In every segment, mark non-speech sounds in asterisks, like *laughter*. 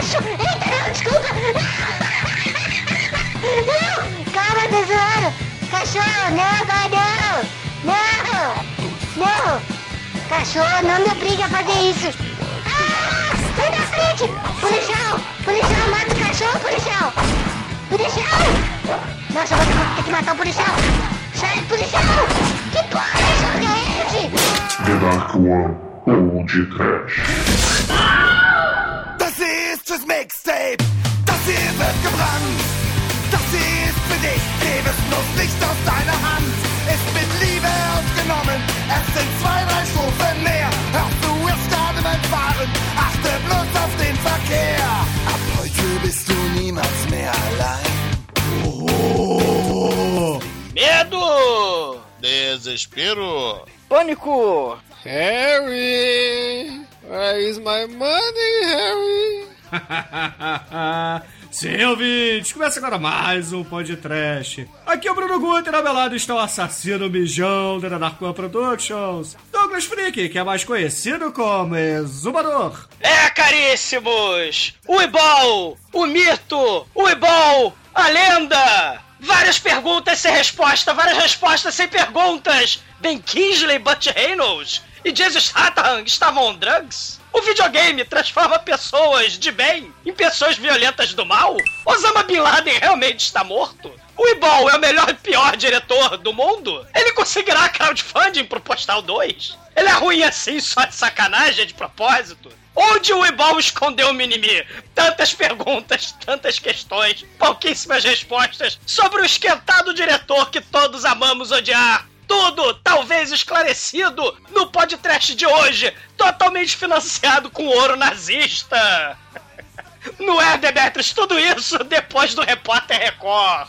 não, desculpa! Não! Calma, tesouro! Cachorro, não, vai não! Não! Não! Cachorro, não me obrigue a fazer isso! Ah! Sai da frente! Policial! Policial, mata o cachorro, policial! Policial! Nossa, eu vou ter que matar o policial! Sai, policial! Que porra de jogo é esse? The Dark One Old Trash. Mixtape, das hier wird gebrannt. Das hier ist für dich, Lebenslos nicht aus deiner Hand. Ist mit Liebe aufgenommen, es sind zwei, drei Stufen mehr. Hör zu, es gerade beim Fahren, achte bloß auf den Verkehr. Ab heute bist du niemals mehr allein. Medo! Desespero! Pânico! Harry! Where is my money, Harry? *laughs* Sim, ouvintes, começa agora mais um podcast. Aqui é o Bruno Guter, ao meu lado está o assassino mijão da Narcoa Productions, Douglas Freak, que é mais conhecido como Exumador. É, caríssimos! O Ibol! O mito! O Ibol! A lenda! Várias perguntas sem resposta, várias respostas sem perguntas! Ben Kingsley, Butch Reynolds e Jesus *laughs* Hatham estavam on drugs? O videogame transforma pessoas de bem em pessoas violentas do mal? Osama Bin Laden realmente está morto? O Ibol é o melhor e pior diretor do mundo? Ele conseguirá crowdfunding pro Postal 2? Ele é ruim assim só de sacanagem, de propósito? Onde o Ibol escondeu o Minimi? Tantas perguntas, tantas questões, pouquíssimas respostas sobre o esquentado diretor que todos amamos odiar. Tudo, talvez esclarecido, no podcast de hoje, totalmente financiado com ouro nazista. *laughs* Não é, Demetrius, tudo isso depois do Repórter Record.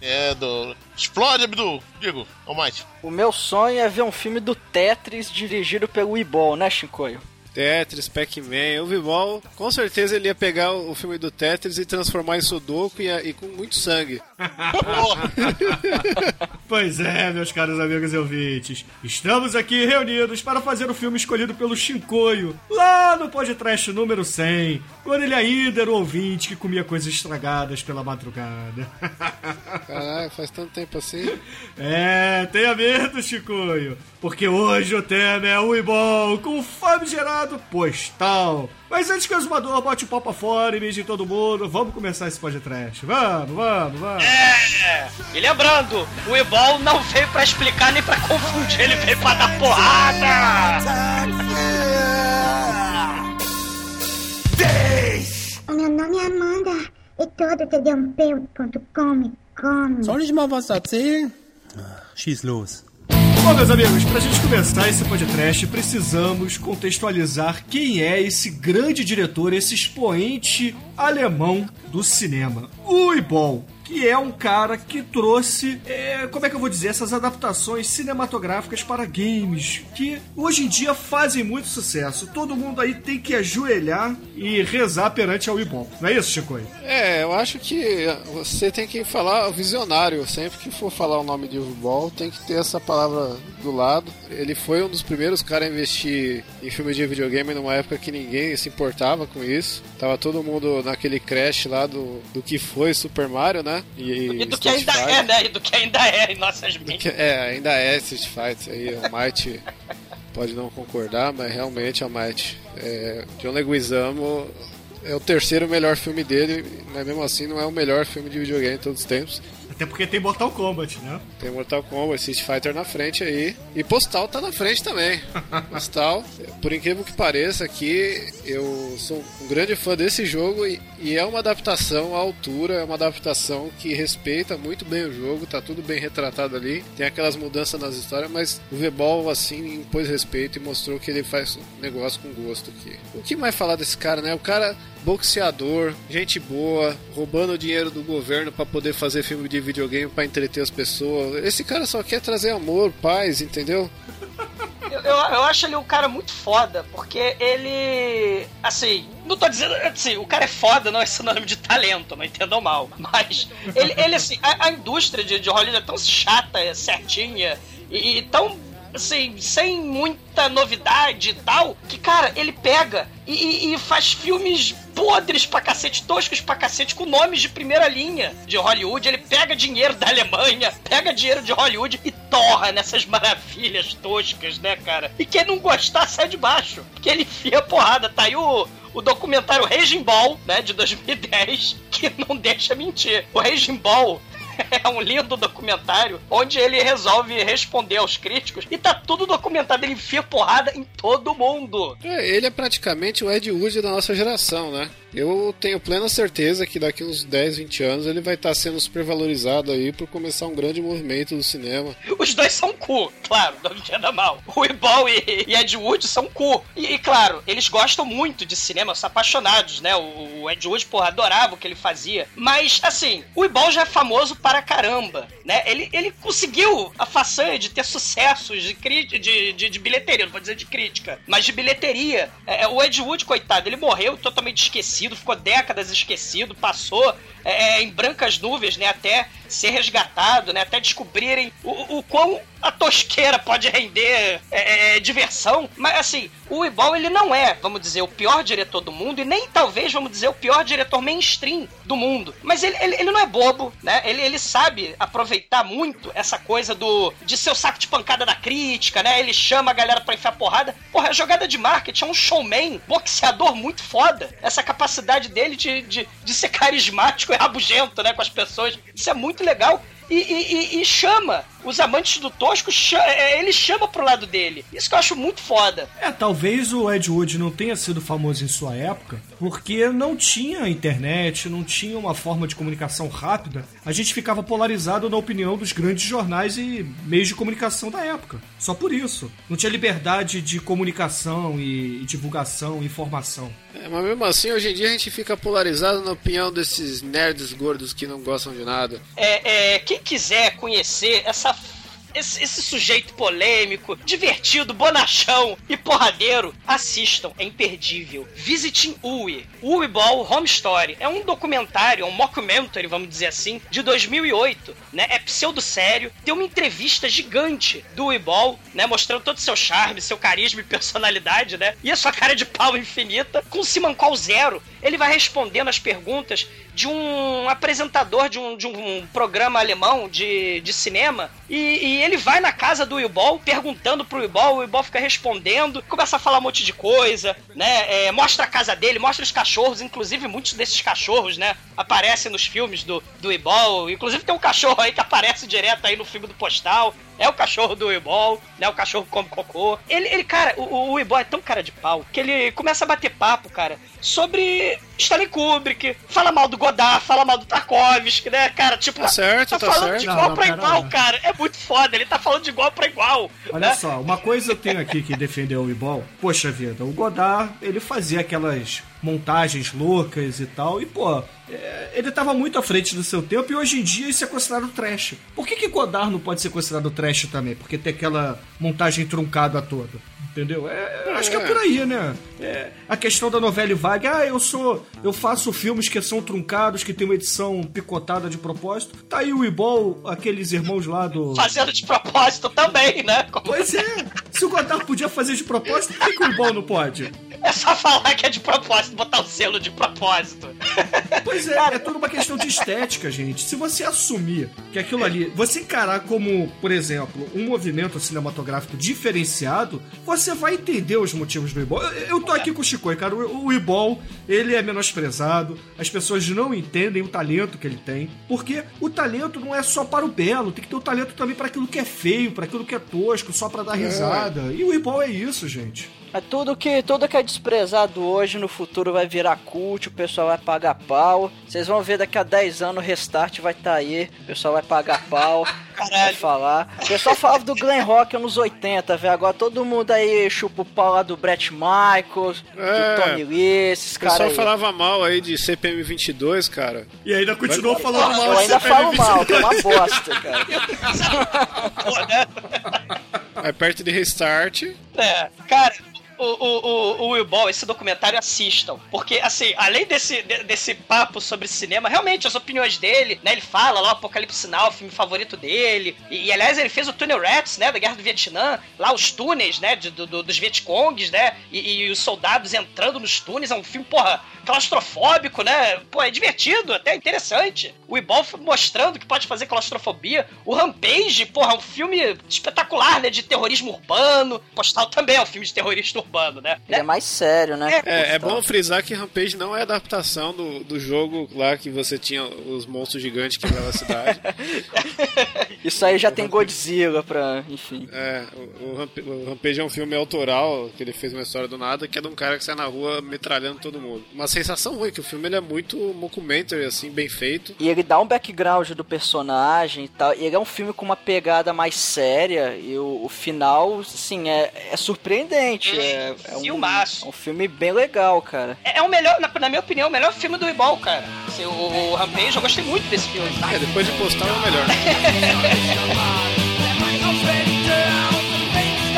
É, do. Explode, Abdu! Digo, Almighty. O meu sonho é ver um filme do Tetris dirigido pelo Ibol, né, Shinkoio? Tetris, Pac-Man, o Vibol, com certeza ele ia pegar o filme do Tetris e transformar em Sudoku e, e com muito sangue. *laughs* Pois é, meus caros amigos e ouvintes, estamos aqui reunidos para fazer o filme escolhido pelo Shinkoio, lá no podcast número 100, quando ele ainda era o ouvinte que comia coisas estragadas pela madrugada. *laughs* Caralho, faz tanto tempo assim. É, tenha medo, Chicoio, porque hoje o tema é o Ibol com o famigerado postal. Mas antes que o exumador bote o pau pra fora e mije todo mundo, vamos começar esse podcast. Vamos, vamos, vamos. É! E lembrando, o Ibol não veio pra explicar nem pra confundir, ele veio pra dar porrada! O meu nome é Amanda e todo td1p.com me come. Soll ich mal was erzählen? Ah, Schieß los. Bom, meus amigos, pra gente começar esse podcast, precisamos contextualizar quem é esse grande diretor, esse expoente alemão do cinema. O Ibol, que é um cara que trouxe, é, como é que eu vou dizer, essas adaptações cinematográficas para games, que hoje em dia fazem muito sucesso. Todo mundo aí tem que ajoelhar e rezar perante ao Ibol. Não é isso, Chico? É, eu acho que você tem que falar visionário. Sempre que for falar o nome de Vibol, tem que ter essa palavra do lado. Ele foi um dos primeiros caras a investir em filme de videogame numa época que ninguém se importava com isso. Tava todo mundo naquele crash lá do, do que foi Super Mario, né? E do que ainda é, né? E do que ainda é em nossas mentes. É, ainda é Street Fighter aí. O Might pode não concordar, mas realmente, o Might. É, John Leguizamo é o terceiro melhor filme dele, mas mesmo assim não é o melhor filme de videogame de todos os tempos. Até porque tem Mortal Kombat, né? Tem Mortal Kombat, Street Fighter na frente aí. E Postal tá na frente também. *laughs* Postal, por incrível que pareça aqui, eu sou um grande fã desse jogo e, e, é uma adaptação à altura, é uma adaptação que respeita muito bem o jogo, tá tudo bem retratado ali. Tem aquelas mudanças nas histórias, mas o V-Ball assim impôs respeito e mostrou que ele faz negócio com gosto aqui. O que mais falar desse cara, né? O cara boxeador, gente boa, roubando dinheiro do governo para poder fazer filme de videogame para entreter as pessoas. Esse cara só quer trazer amor, paz, entendeu? Eu, eu, acho ele um cara muito foda, porque ele. Assim, não tô dizendo. Assim, o cara é foda, não é sinônimo de talento, não entendam mal. Mas ele, ele assim, a, a indústria de, de Hollywood é tão chata, é certinha e, e tão assim, sem muita novidade e tal, que, cara, ele pega e, e- faz filmes podres pra cacete, toscos pra cacete, com nomes de primeira linha de Hollywood. Ele pega dinheiro da Alemanha, pega dinheiro de Hollywood e torra nessas maravilhas toscas, né, cara? E quem não gostar sai de baixo, porque ele enfia porrada. Tá aí o, o documentário Raging Ball, né, de 2010, que não deixa mentir. O Raging Ball *laughs* é um lindo documentário onde ele resolve responder aos críticos e tá tudo documentado. Ele enfia porrada em todo mundo. É, ele é praticamente o Ed Wood da nossa geração, né? Eu tenho plena certeza que daqui uns 10, 20 anos ele vai estar sendo supervalorizado aí por começar um grande movimento do cinema. Os dois são cu, claro, não entenda mal. O Ibol e, e Ed Wood são cu. E, e, claro, eles gostam muito de cinema, são apaixonados, né? O, o Ed Wood, porra, adorava o que ele fazia. Mas, assim, o Ibol já é famoso para caramba, né? Ele, ele conseguiu a façanha de ter sucessos de, de, de, de bilheteria, não vou dizer de crítica, mas de bilheteria. É, o Ed Wood, coitado, ele morreu totalmente esquecido, ficou décadas esquecido, passou é, em brancas nuvens, né? Até ser resgatado, né? Até descobrirem o, o quão a tosqueira pode render é, é, diversão. Mas assim, o Ibol ele não é, vamos dizer, o pior diretor do mundo e nem talvez, vamos dizer, o pior diretor mainstream do mundo. Mas ele, ele, ele não é bobo, né? Ele, ele sabe aproveitar muito essa coisa do de ser o saco de pancada da crítica, né? Ele chama a galera pra enfiar porrada. Porra, a jogada de marketing é um showman, boxeador muito foda. Essa capacidade dele de, de, de ser carismático e *laughs* rabugento, né, com as pessoas. Isso é muito legal. E- e- e chama os amantes do Tosco, cha- é, ele chama pro lado dele. Isso que eu acho muito foda. É, talvez o Ed Wood não tenha sido famoso em sua época, porque não tinha internet, não tinha uma forma de comunicação rápida. A gente ficava polarizado na opinião dos grandes jornais e meios de comunicação da época. Só por isso. Não tinha liberdade de comunicação e divulgação e informação. É, mas mesmo assim, hoje em dia a gente fica polarizado na opinião desses nerds gordos que não gostam de nada. É, é, quem quiser conhecer essa esse, esse sujeito polêmico, divertido, bonachão e porradeiro, assistam, é imperdível. Visiting Uwe, Uwe Ball Home Story. É um documentário, um mockumentary, vamos dizer assim, de 2008, né? É pseudo-sério. Tem uma entrevista gigante do Uwe Ball, né? Mostrando todo o seu charme, seu carisma e personalidade, né? E a sua cara de pau infinita, com Simancol Zero. Ele vai respondendo as perguntas de um apresentador de um, de um programa alemão de, de cinema e, e ele vai na casa do Wilbol perguntando pro Wilbol, o Wilbol fica respondendo, começa a falar um monte de coisa, né? É, mostra a casa dele, mostra os cachorros, inclusive muitos desses cachorros, né? Aparecem nos filmes do, do inclusive tem um cachorro aí que aparece direto aí no filme do Postal, é o cachorro do Wilbol, né? O cachorro come cocô. Ele, ele cara, o, o é tão cara de pau que ele começa a bater papo, cara, sobre Stanley Kubrick, fala mal do Godard, fala mal do Tarkovsky, né, cara? Tipo, Tá certo, tá falando certo. de Não, igual não, pra pera igual, lá. cara. É muito foda, ele tá falando de igual pra igual. Olha né? só, uma coisa eu tenho aqui que defendeu o Ibol. Poxa vida, o Godard, ele fazia aquelas montagens loucas e tal, e pô, ele tava muito à frente do seu tempo e hoje em dia isso é considerado trash. Por que que Godard não pode ser considerado trash também? Porque tem aquela montagem truncada toda. Entendeu? É, acho que é por aí, né? É, a questão da novela vaga, ah, eu sou. Eu faço filmes que são truncados, que tem uma edição picotada de propósito. Tá aí o Ibol, aqueles irmãos lá do. Fazendo de propósito também, né? Como- Pois é, se o Godard podia fazer de propósito, por que, que o Ibol não pode? É só falar que é de propósito, botar o selo de propósito. Pois é, é toda uma questão de estética, gente. Se você assumir que aquilo ali, você encarar como, por exemplo, um movimento cinematográfico diferenciado, você vai entender os motivos do Ibol. Eu, eu tô aqui com o Chico, cara. O, o Ibol, ele é menosprezado, as pessoas não entendem o talento que ele tem, porque o talento não é só para o belo, tem que ter o talento também para aquilo que é feio, para aquilo que é tosco, só para dar risada. E o Ibol é isso, gente. Mas tudo que, tudo que é desprezado hoje, no futuro vai virar cult, o pessoal vai pagar pau. Vocês vão ver daqui a 10 anos o restart vai estar aí, o pessoal vai pagar pau, *laughs* vai Caralho. falar. O pessoal falava do Glen Rock nos 80, velho. Agora todo mundo aí chupa o pau lá do Brett Michaels, É. do Tony Lee, esses O pessoal caras aí. falava mal aí de CPM 22, cara. E ainda continuou falando mal Eu de ainda CPM falo mal, que é uma bosta, cara. *laughs* Aí perto de Restart, É, cara, o, o, o, Will Ball, esse documentário, assistam. Porque, assim, além desse, de- desse papo sobre cinema, realmente, as opiniões dele, né? Ele fala lá, o Apocalipse Sinal, o filme favorito dele. E, e, aliás, ele fez o Tunnel Rats, né? Da Guerra do Vietnã. Lá, os túneis, né? de- do- do- dos Vietcongs, né? E, e os soldados entrando nos túneis. É um filme, porra, claustrofóbico, né? Pô, é divertido, até interessante. O Ibol mostrando que pode fazer claustrofobia. O Rampage, porra, é um filme espetacular, né? De terrorismo urbano. Postal também é um filme de terrorista urbano, né? Ele é mais sério, né? É, é bom frisar que Rampage não é adaptação do, do jogo lá que você tinha os monstros gigantes que a cidade. *laughs* Isso aí já tem Godzilla pra. enfim. É, o, o Ramp- o Rampage é um filme autoral que ele fez uma história do nada, que é de um cara que sai na rua metralhando todo mundo. Uma sensação ruim, que o filme ele é muito mockumentary, assim, bem feito. E ele dá um background do personagem e tal. E ele é um filme com uma pegada mais séria. E o, o final, assim, é, é surpreendente. É, é um, Filmaço. é um filme bem legal, cara. É, é o melhor, na, na minha opinião, o melhor filme do Ibol, cara. Assim, o, o Rampage, eu gostei muito desse filme. É, depois de postar é o melhor. *laughs*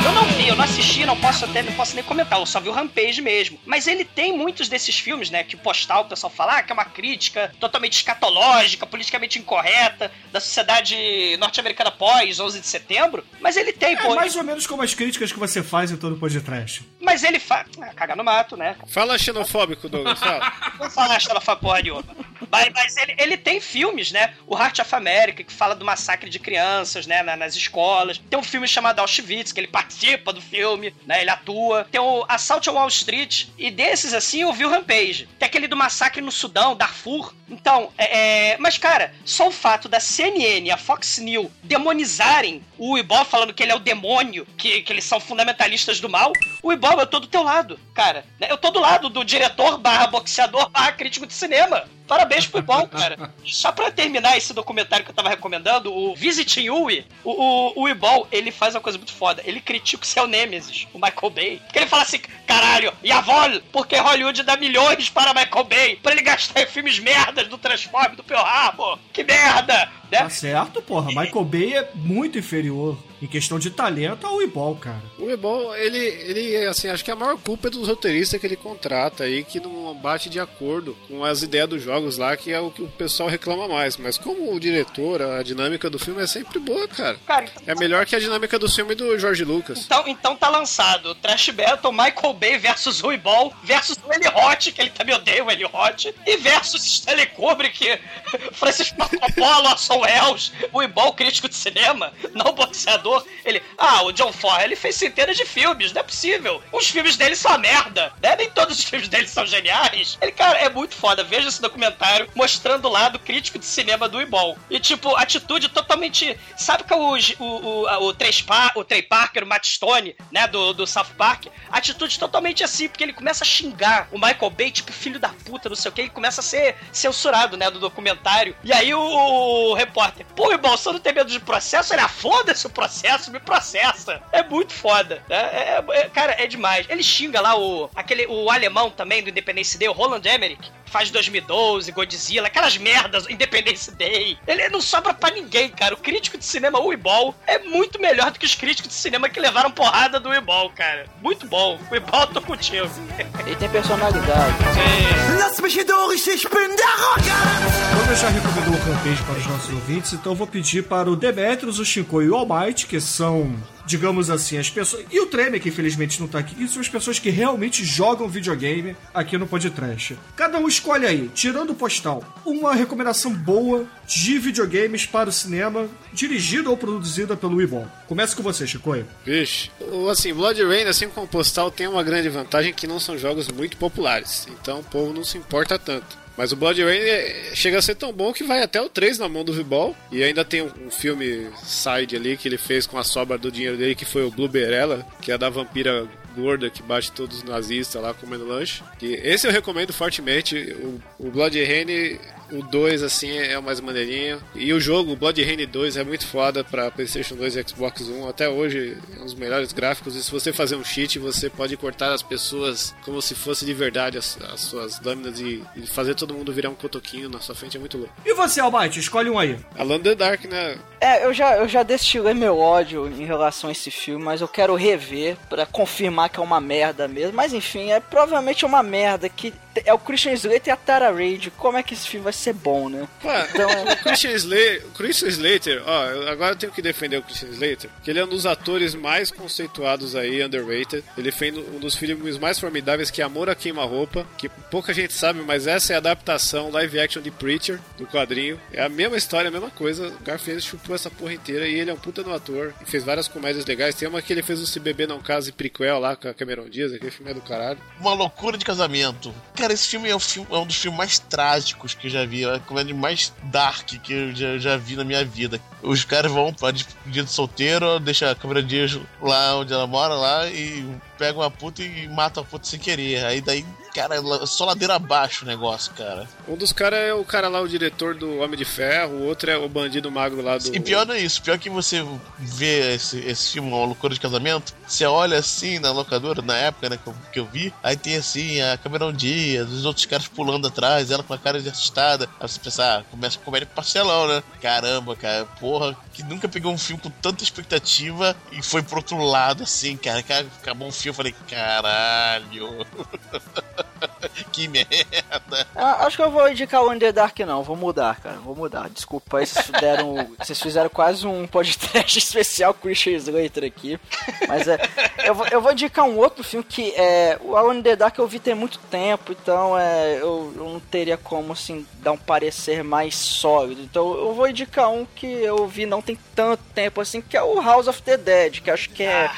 Eu não vi, eu não assisti, não posso até não posso nem comentar, eu só vi o Rampage mesmo. Mas ele tem muitos desses filmes, né? Que o postal, o pessoal fala ah, que é uma crítica totalmente escatológica, politicamente incorreta da sociedade norte-americana pós 11 de setembro. Mas ele tem, É pô. mais ou menos como as críticas que você faz em todo podcast. Mas ele faz. Ah, cagar no mato, né? Fala xenofóbico, Douglas, fala. Não fala ela porra nenhuma. Mas, mas ele, ele tem filmes, né? O Heart of America, que fala do massacre de crianças, né? na- nas escolas. Tem um filme chamado Auschwitz, que ele participa do filme, né? Ele atua. Tem o Assault on Wall Street. E desses, assim, eu vi o Rampage. Tem aquele do massacre no Sudão, Darfur. Então, é... é- Mas, cara, só o fato da CNN e a Fox News demonizarem o Ibó falando que ele é o demônio, que, que eles são fundamentalistas do mal, o Ibó, eu tô do teu lado, cara. né? Eu tô do lado do diretor barra boxeador barra crítico de cinema. Parabéns pro Ibol, cara. *laughs* Só pra terminar esse documentário que eu tava recomendando, o Visiting Yui, o, o, o ele faz uma coisa muito foda. Ele critica o seu Nemesis, o Michael Bay. Porque ele fala assim, caralho, e a vol, porque Hollywood dá milhões para Michael Bay, pra ele gastar em filmes merdas do Transform, do Pearl Harbor. Que merda! Né? Tá certo, porra. Michael Bay é muito inferior em questão de talento ao Ibol, cara. O Ebol, ele, ele, assim, acho que a maior culpa é dos roteiristas que ele contrata aí, que não bate de acordo com as ideias dos jogos lá, que é o que o pessoal reclama mais. Mas como o diretor, a dinâmica do filme é sempre boa, cara. Cara, então, É melhor que a dinâmica do filme do George Lucas. então, então tá lançado o Trash Battle, Michael Bay versus o Ibol, versus o Eli Hot, que ele também odeia o Eli Hot, e versus Stanley Kubrick, *laughs* Francis Ford Coppola, Orson Welles, o Ibol crítico de cinema, não boxeador. Ele, ah, o John Ford, ele fez centenas de filmes, não é possível. Os filmes dele são merda, né? Nem todos os filmes dele são geniais. Ele, cara, é muito foda. Veja esse documentário mostrando o lado crítico de cinema do Ibol. E, tipo, atitude totalmente. Sabe que é o, o, o, o, Trey, o Trey Parker, o Matt Stone, né, do, do South Park? Atitude totalmente assim, porque ele começa a xingar o Michael Bay, tipo, filho da puta, não sei o que, e começa a ser censurado, né, do documentário. E aí o, o repórter, pô, irmão, você não tem medo de processo? Ele, ah, foda-se o processo, me processa. É muito foda, né? É, é- cara, é demais. Ele xinga lá o, aquele, o alemão também do Independence Day, o Roland Emmerich, faz 2012, Godzilla, aquelas merdas, Independence Day. Ele não sobra pra ninguém, cara. O crítico de cinema Uibol é muito melhor do que os críticos de cinema que levaram porrada do Uibol, cara. Muito bom. Uibol, tô contigo. Ele tem personalidade. Lass mich hier durch, ich bin der Rocker! Como eu já recomendou o Rampage para os nossos ouvintes, então eu vou pedir para o Demetrius, o Shinko e o All Might, que são, digamos assim, as pessoas. E o Treme, que infelizmente não tá aqui, que são as pessoas que realmente jogam videogame aqui no Podcast. Cada um escolhe aí, tirando o postal, uma recomendação boa de videogames para o cinema, dirigida ou produzida pelo Ibon. Começa com você, Chico. Vixe. O, assim, Blood Rain, assim como Postal, tem uma grande vantagem que não são jogos muito populares. Então o povo não se importa tanto. Mas o Blood Rain é- chega a ser tão bom que vai até o 3 na mão do Vibol. E ainda tem um, filme side ali que ele fez com a sobra do dinheiro dele, que foi o Blueberella, que é da vampira gorda que bate todos os nazistas lá comendo lanche. E esse eu recomendo fortemente. O, o Blood Rain o 2, assim, é o mais maneirinho. E o jogo, Blood Rain 2, é muito foda pra PlayStation 2 e Xbox One. Até hoje é um dos melhores gráficos. E se você fazer um cheat, você pode cortar as pessoas como se fosse de verdade as, as suas lâminas e, e fazer todo mundo virar um cotoquinho na sua frente. É muito louco. E você, Almighty? Escolhe um aí. In the Dark, né? É, eu já, eu já destilei meu ódio em relação a esse filme, mas eu quero rever pra confirmar que é uma merda mesmo. Mas enfim, é provavelmente uma merda que é o Christian Slater e a Tara Reid. Como é que esse filme vai ser bom, né? Ué, Então, o Christian Slater, o Christian Slater, ó, agora eu tenho que defender o Christian Slater, que ele é um dos atores mais conceituados aí, underrated. Ele fez um dos filmes mais formidáveis que é Amor a Queima-Roupa, que pouca gente sabe, mas essa é a adaptação live action de Preacher, do quadrinho. É a mesma história, a mesma coisa. O Garfield chupou essa porra inteira e ele é um puta no ator. E fez várias comédias legais. Tem uma que ele fez o Se Beber Não Casa e prequel lá com a Cameron Diaz, aquele filme é do caralho. Uma loucura de casamento. Cara, esse filme é, um filme- é um dos filmes mais trágicos que eu já vi. É a comédia mais dark que eu já, já vi na minha vida. Os caras vão pra despedida de solteiro, deixa a câmera Dias lá onde ela mora lá e pegam a puta e matam a puta sem querer. Aí daí, cara, só ladeira abaixo o negócio, cara. Um dos caras é o cara lá, o diretor do Homem de Ferro, o outro é o bandido magro lá do. E pior não é isso, pior que você vê esse, esse filme, Uma Loucura de Casamento, você olha assim na locadora, na época né, que, eu, que eu vi, aí tem assim a Cameron Diaz, os outros caras pulando atrás, ela com a cara de assustada. Aí você pensa, ah, começa com comédia parcelão, né? Caramba, cara, porra, que nunca pegou um filme com tanta expectativa e foi pro outro lado, assim, cara. cara acabou um filme, eu falei, caralho. *laughs* *laughs* que merda. Ah, acho que eu vou indicar o Under Dark não, vou mudar, cara, vou mudar. Desculpa aí, vocês deram, *laughs* vocês fizeram quase um podcast *laughs* especial com o Christian Slater aqui. Mas é, eu vou, eu vou indicar um outro filme que é o Alone in the Dark eu vi tem muito tempo, então é, eu, eu não teria como assim dar um parecer mais sólido. Então eu vou indicar um que eu vi não tem tanto tempo assim, que é o House of the Dead, que acho que é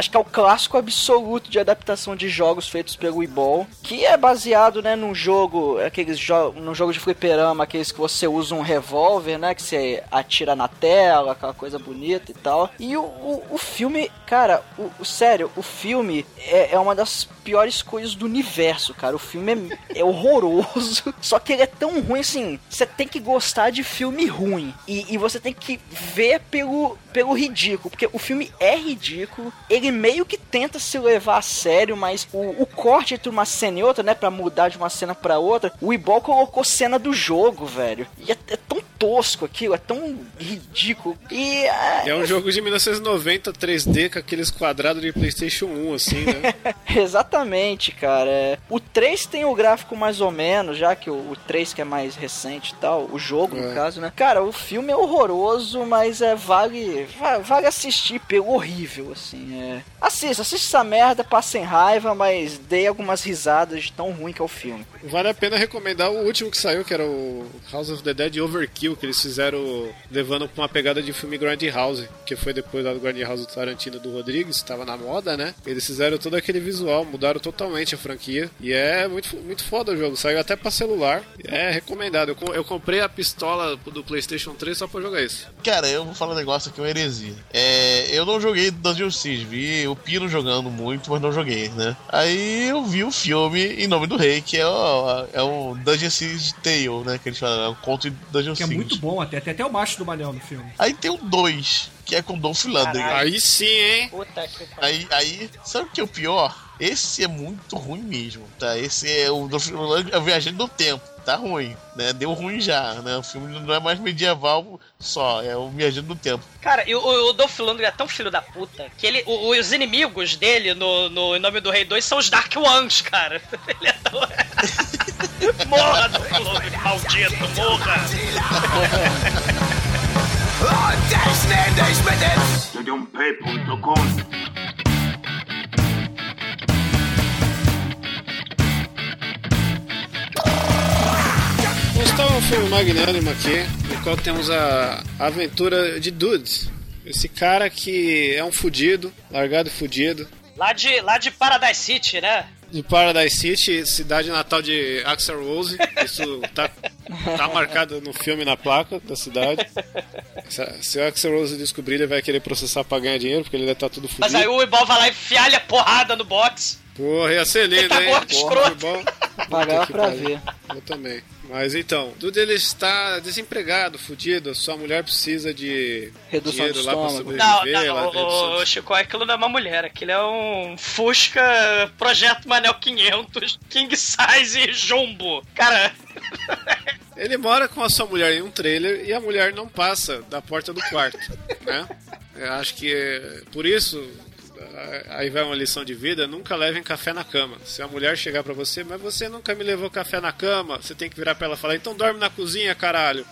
Acho que é o clássico absoluto de adaptação de jogos feitos pelo Ebol, que é baseado, né, num jogo, aqueles jo num jogo de fliperama, aqueles que você usa um revólver, né, que você atira na tela, aquela coisa bonita e tal. E o, o, o filme, cara, o, o- sério, o filme é, é uma das piores coisas do universo, cara. O filme é, é horroroso, *laughs* só que ele é tão ruim assim, você tem que gostar de filme ruim. E, e você tem que ver pelo, pelo ridículo, porque o filme é ridículo, ele meio que tenta se levar a sério, mas o, o corte entre uma cena e outra, né, pra mudar de uma cena pra outra, o Ibol colocou cena do jogo, velho. E é, é tão tosco aquilo, é tão ridículo. E é, É um jogo de 1990 3D com aqueles quadrados de PlayStation 1, assim, né? *laughs* Exatamente, cara. É, O 3 tem o gráfico mais ou menos, já que o, o 3 que é mais recente e tal, o jogo no É. caso, né? Cara, o filme é horroroso, mas é vale va- vale assistir pelo horrível, assim. É. Assista, assista essa merda, passem raiva, mas dê algumas risadas de tão ruim que é o filme. Vale a pena recomendar o último que saiu, que era o House of the Dead Overkill, que eles fizeram levando pra uma pegada de filme Grindhouse, que foi depois lá do Grindhouse do Tarantino do Rodrigues, tava na moda, né? Eles fizeram todo aquele visual, mudaram totalmente a franquia. E é muito, muito foda o jogo, saiu até pra celular. É recomendado. Eu, eu comprei a pistola do PlayStation 3 só pra jogar isso. Cara, eu vou falar um negócio aqui, uma heresia. É, eu não joguei Dungeon Siege, vi o Pino jogando muito, mas não joguei, né? Aí eu vi o filme Em Nome do Rei, que é o, é o Dungeon Siege Tale, né? Que eles falam, é um conto de Dungeon Que é Siege. muito bom até. Tem até o macho do Manel no filme. Aí tem o 2, que é com Dolph Lundgren. Aí sim, hein? Puta que Aí, aí, sabe o que é o pior? Esse é muito ruim mesmo, tá? Esse é o Dolph Lundgren, é o Viajante do Tempo. Tá ruim, né? Deu ruim já, né? O filme não é mais medieval só, é o Viajante do Tempo. Cara, e o, o Dolph Lundgren é tão filho da puta que ele, o- os inimigos dele no, no Em Nome do Rei 2 são os Dark Ones, cara. *laughs* Ele é tão... *laughs* morra, Dolph Lundgren, maldito, morra! *laughs* Vamos estar um filme magnânimo aqui, no qual temos a aventura de Dudes. Esse cara que é um fudido, largado e fudido, Lá de, lá de Paradise City, né? de Paradise City, cidade natal de Axel Rose. Isso tá, tá marcado no filme na placa da cidade. Se, o Axel Rose descobrir, ele vai querer processar pra ganhar dinheiro, porque ele deve estar tudo fudido. Mas aí o Ibol vai lá e enfialha a porrada no box. Porra, ia ser lindo, tá hein? Porra, bom. Pagava que pra pariu. ver. Eu também. Mas então, Dude ele está desempregado, fudido, sua mulher precisa de Redução dinheiro de lá pra estômago. sobreviver. Não, ela- não, o, o Chico, aquilo não é uma mulher, aquilo é um Fusca Projeto Manel 500 King Size Jumbo. Cara, *laughs* Ele mora com a sua mulher em um trailer e a mulher não passa da porta do quarto, né? Eu acho que é, por isso aí vai uma lição de vida, nunca levem café na cama. Se a mulher chegar pra você, mas você nunca me levou café na cama, você tem que virar pra ela e falar, então dorme na cozinha, caralho.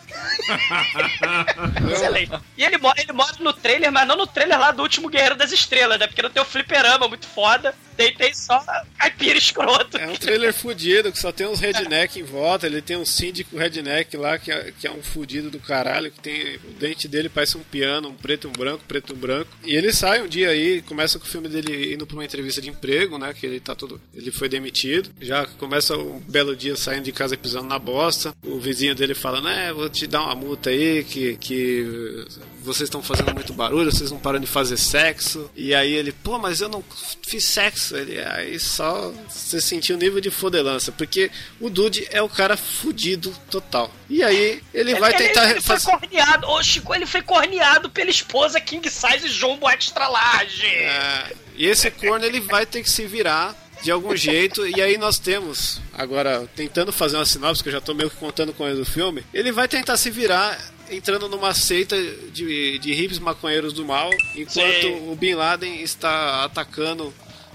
excelente. E ele, ele mora no trailer, mas não no trailer lá do último Guerreiro das Estrelas, né? Porque não tem o fliperama muito foda, tem, tem só caipira escroto. É um trailer fudido, que só tem uns redneck em volta. Ele tem um síndico redneck lá, que é, que é um fudido do caralho, que tem. O dente dele parece um piano, um preto um branco, preto um branco. E ele sai um dia aí, começa com o filme dele indo pra uma entrevista de emprego, né? Que ele tá todo. Ele foi demitido. Já começa um belo dia saindo de casa pisando na bosta. O vizinho dele fala, né, vou te dar uma multa aí, que. que vocês estão fazendo muito barulho, vocês não param de fazer sexo. E aí ele, pô, mas eu não fiz sexo. Ele, aí só você sentiu o nível de fodelança, porque o Dude é o cara fudido total. E aí ele vai Ele- tentar Ele, foi fazer. corneado, ô Chico, ele foi corneado pela esposa King Size Jumbo Extra Large. É, e esse corno ele vai ter que se virar de algum jeito. E aí nós temos, agora tentando fazer uma sinopse, que eu já tô meio que contando com ele do filme, ele vai tentar se virar entrando numa seita de, de hippies maconheiros do mal, enquanto Sim. o Bin Laden está atacando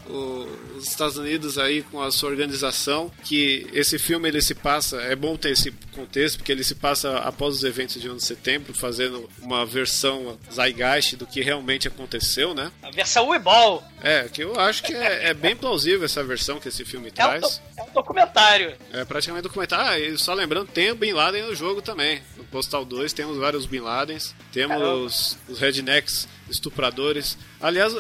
os Estados Unidos aí com a sua organização, que esse filme ele se passa, é bom ter esse contexto, porque ele se passa após os eventos de 11 de setembro, fazendo uma versão zeitgeist do que realmente aconteceu, né? A versão Weeball. É, que eu acho que é, é bem plausível essa versão que esse filme É um, traz. é um documentário. É praticamente documentário. Ah, e só lembrando, tem o Bin Laden no jogo também. No Postal 2 temos vários Bin Ladens. Temos os rednecks estupradores. Aliás,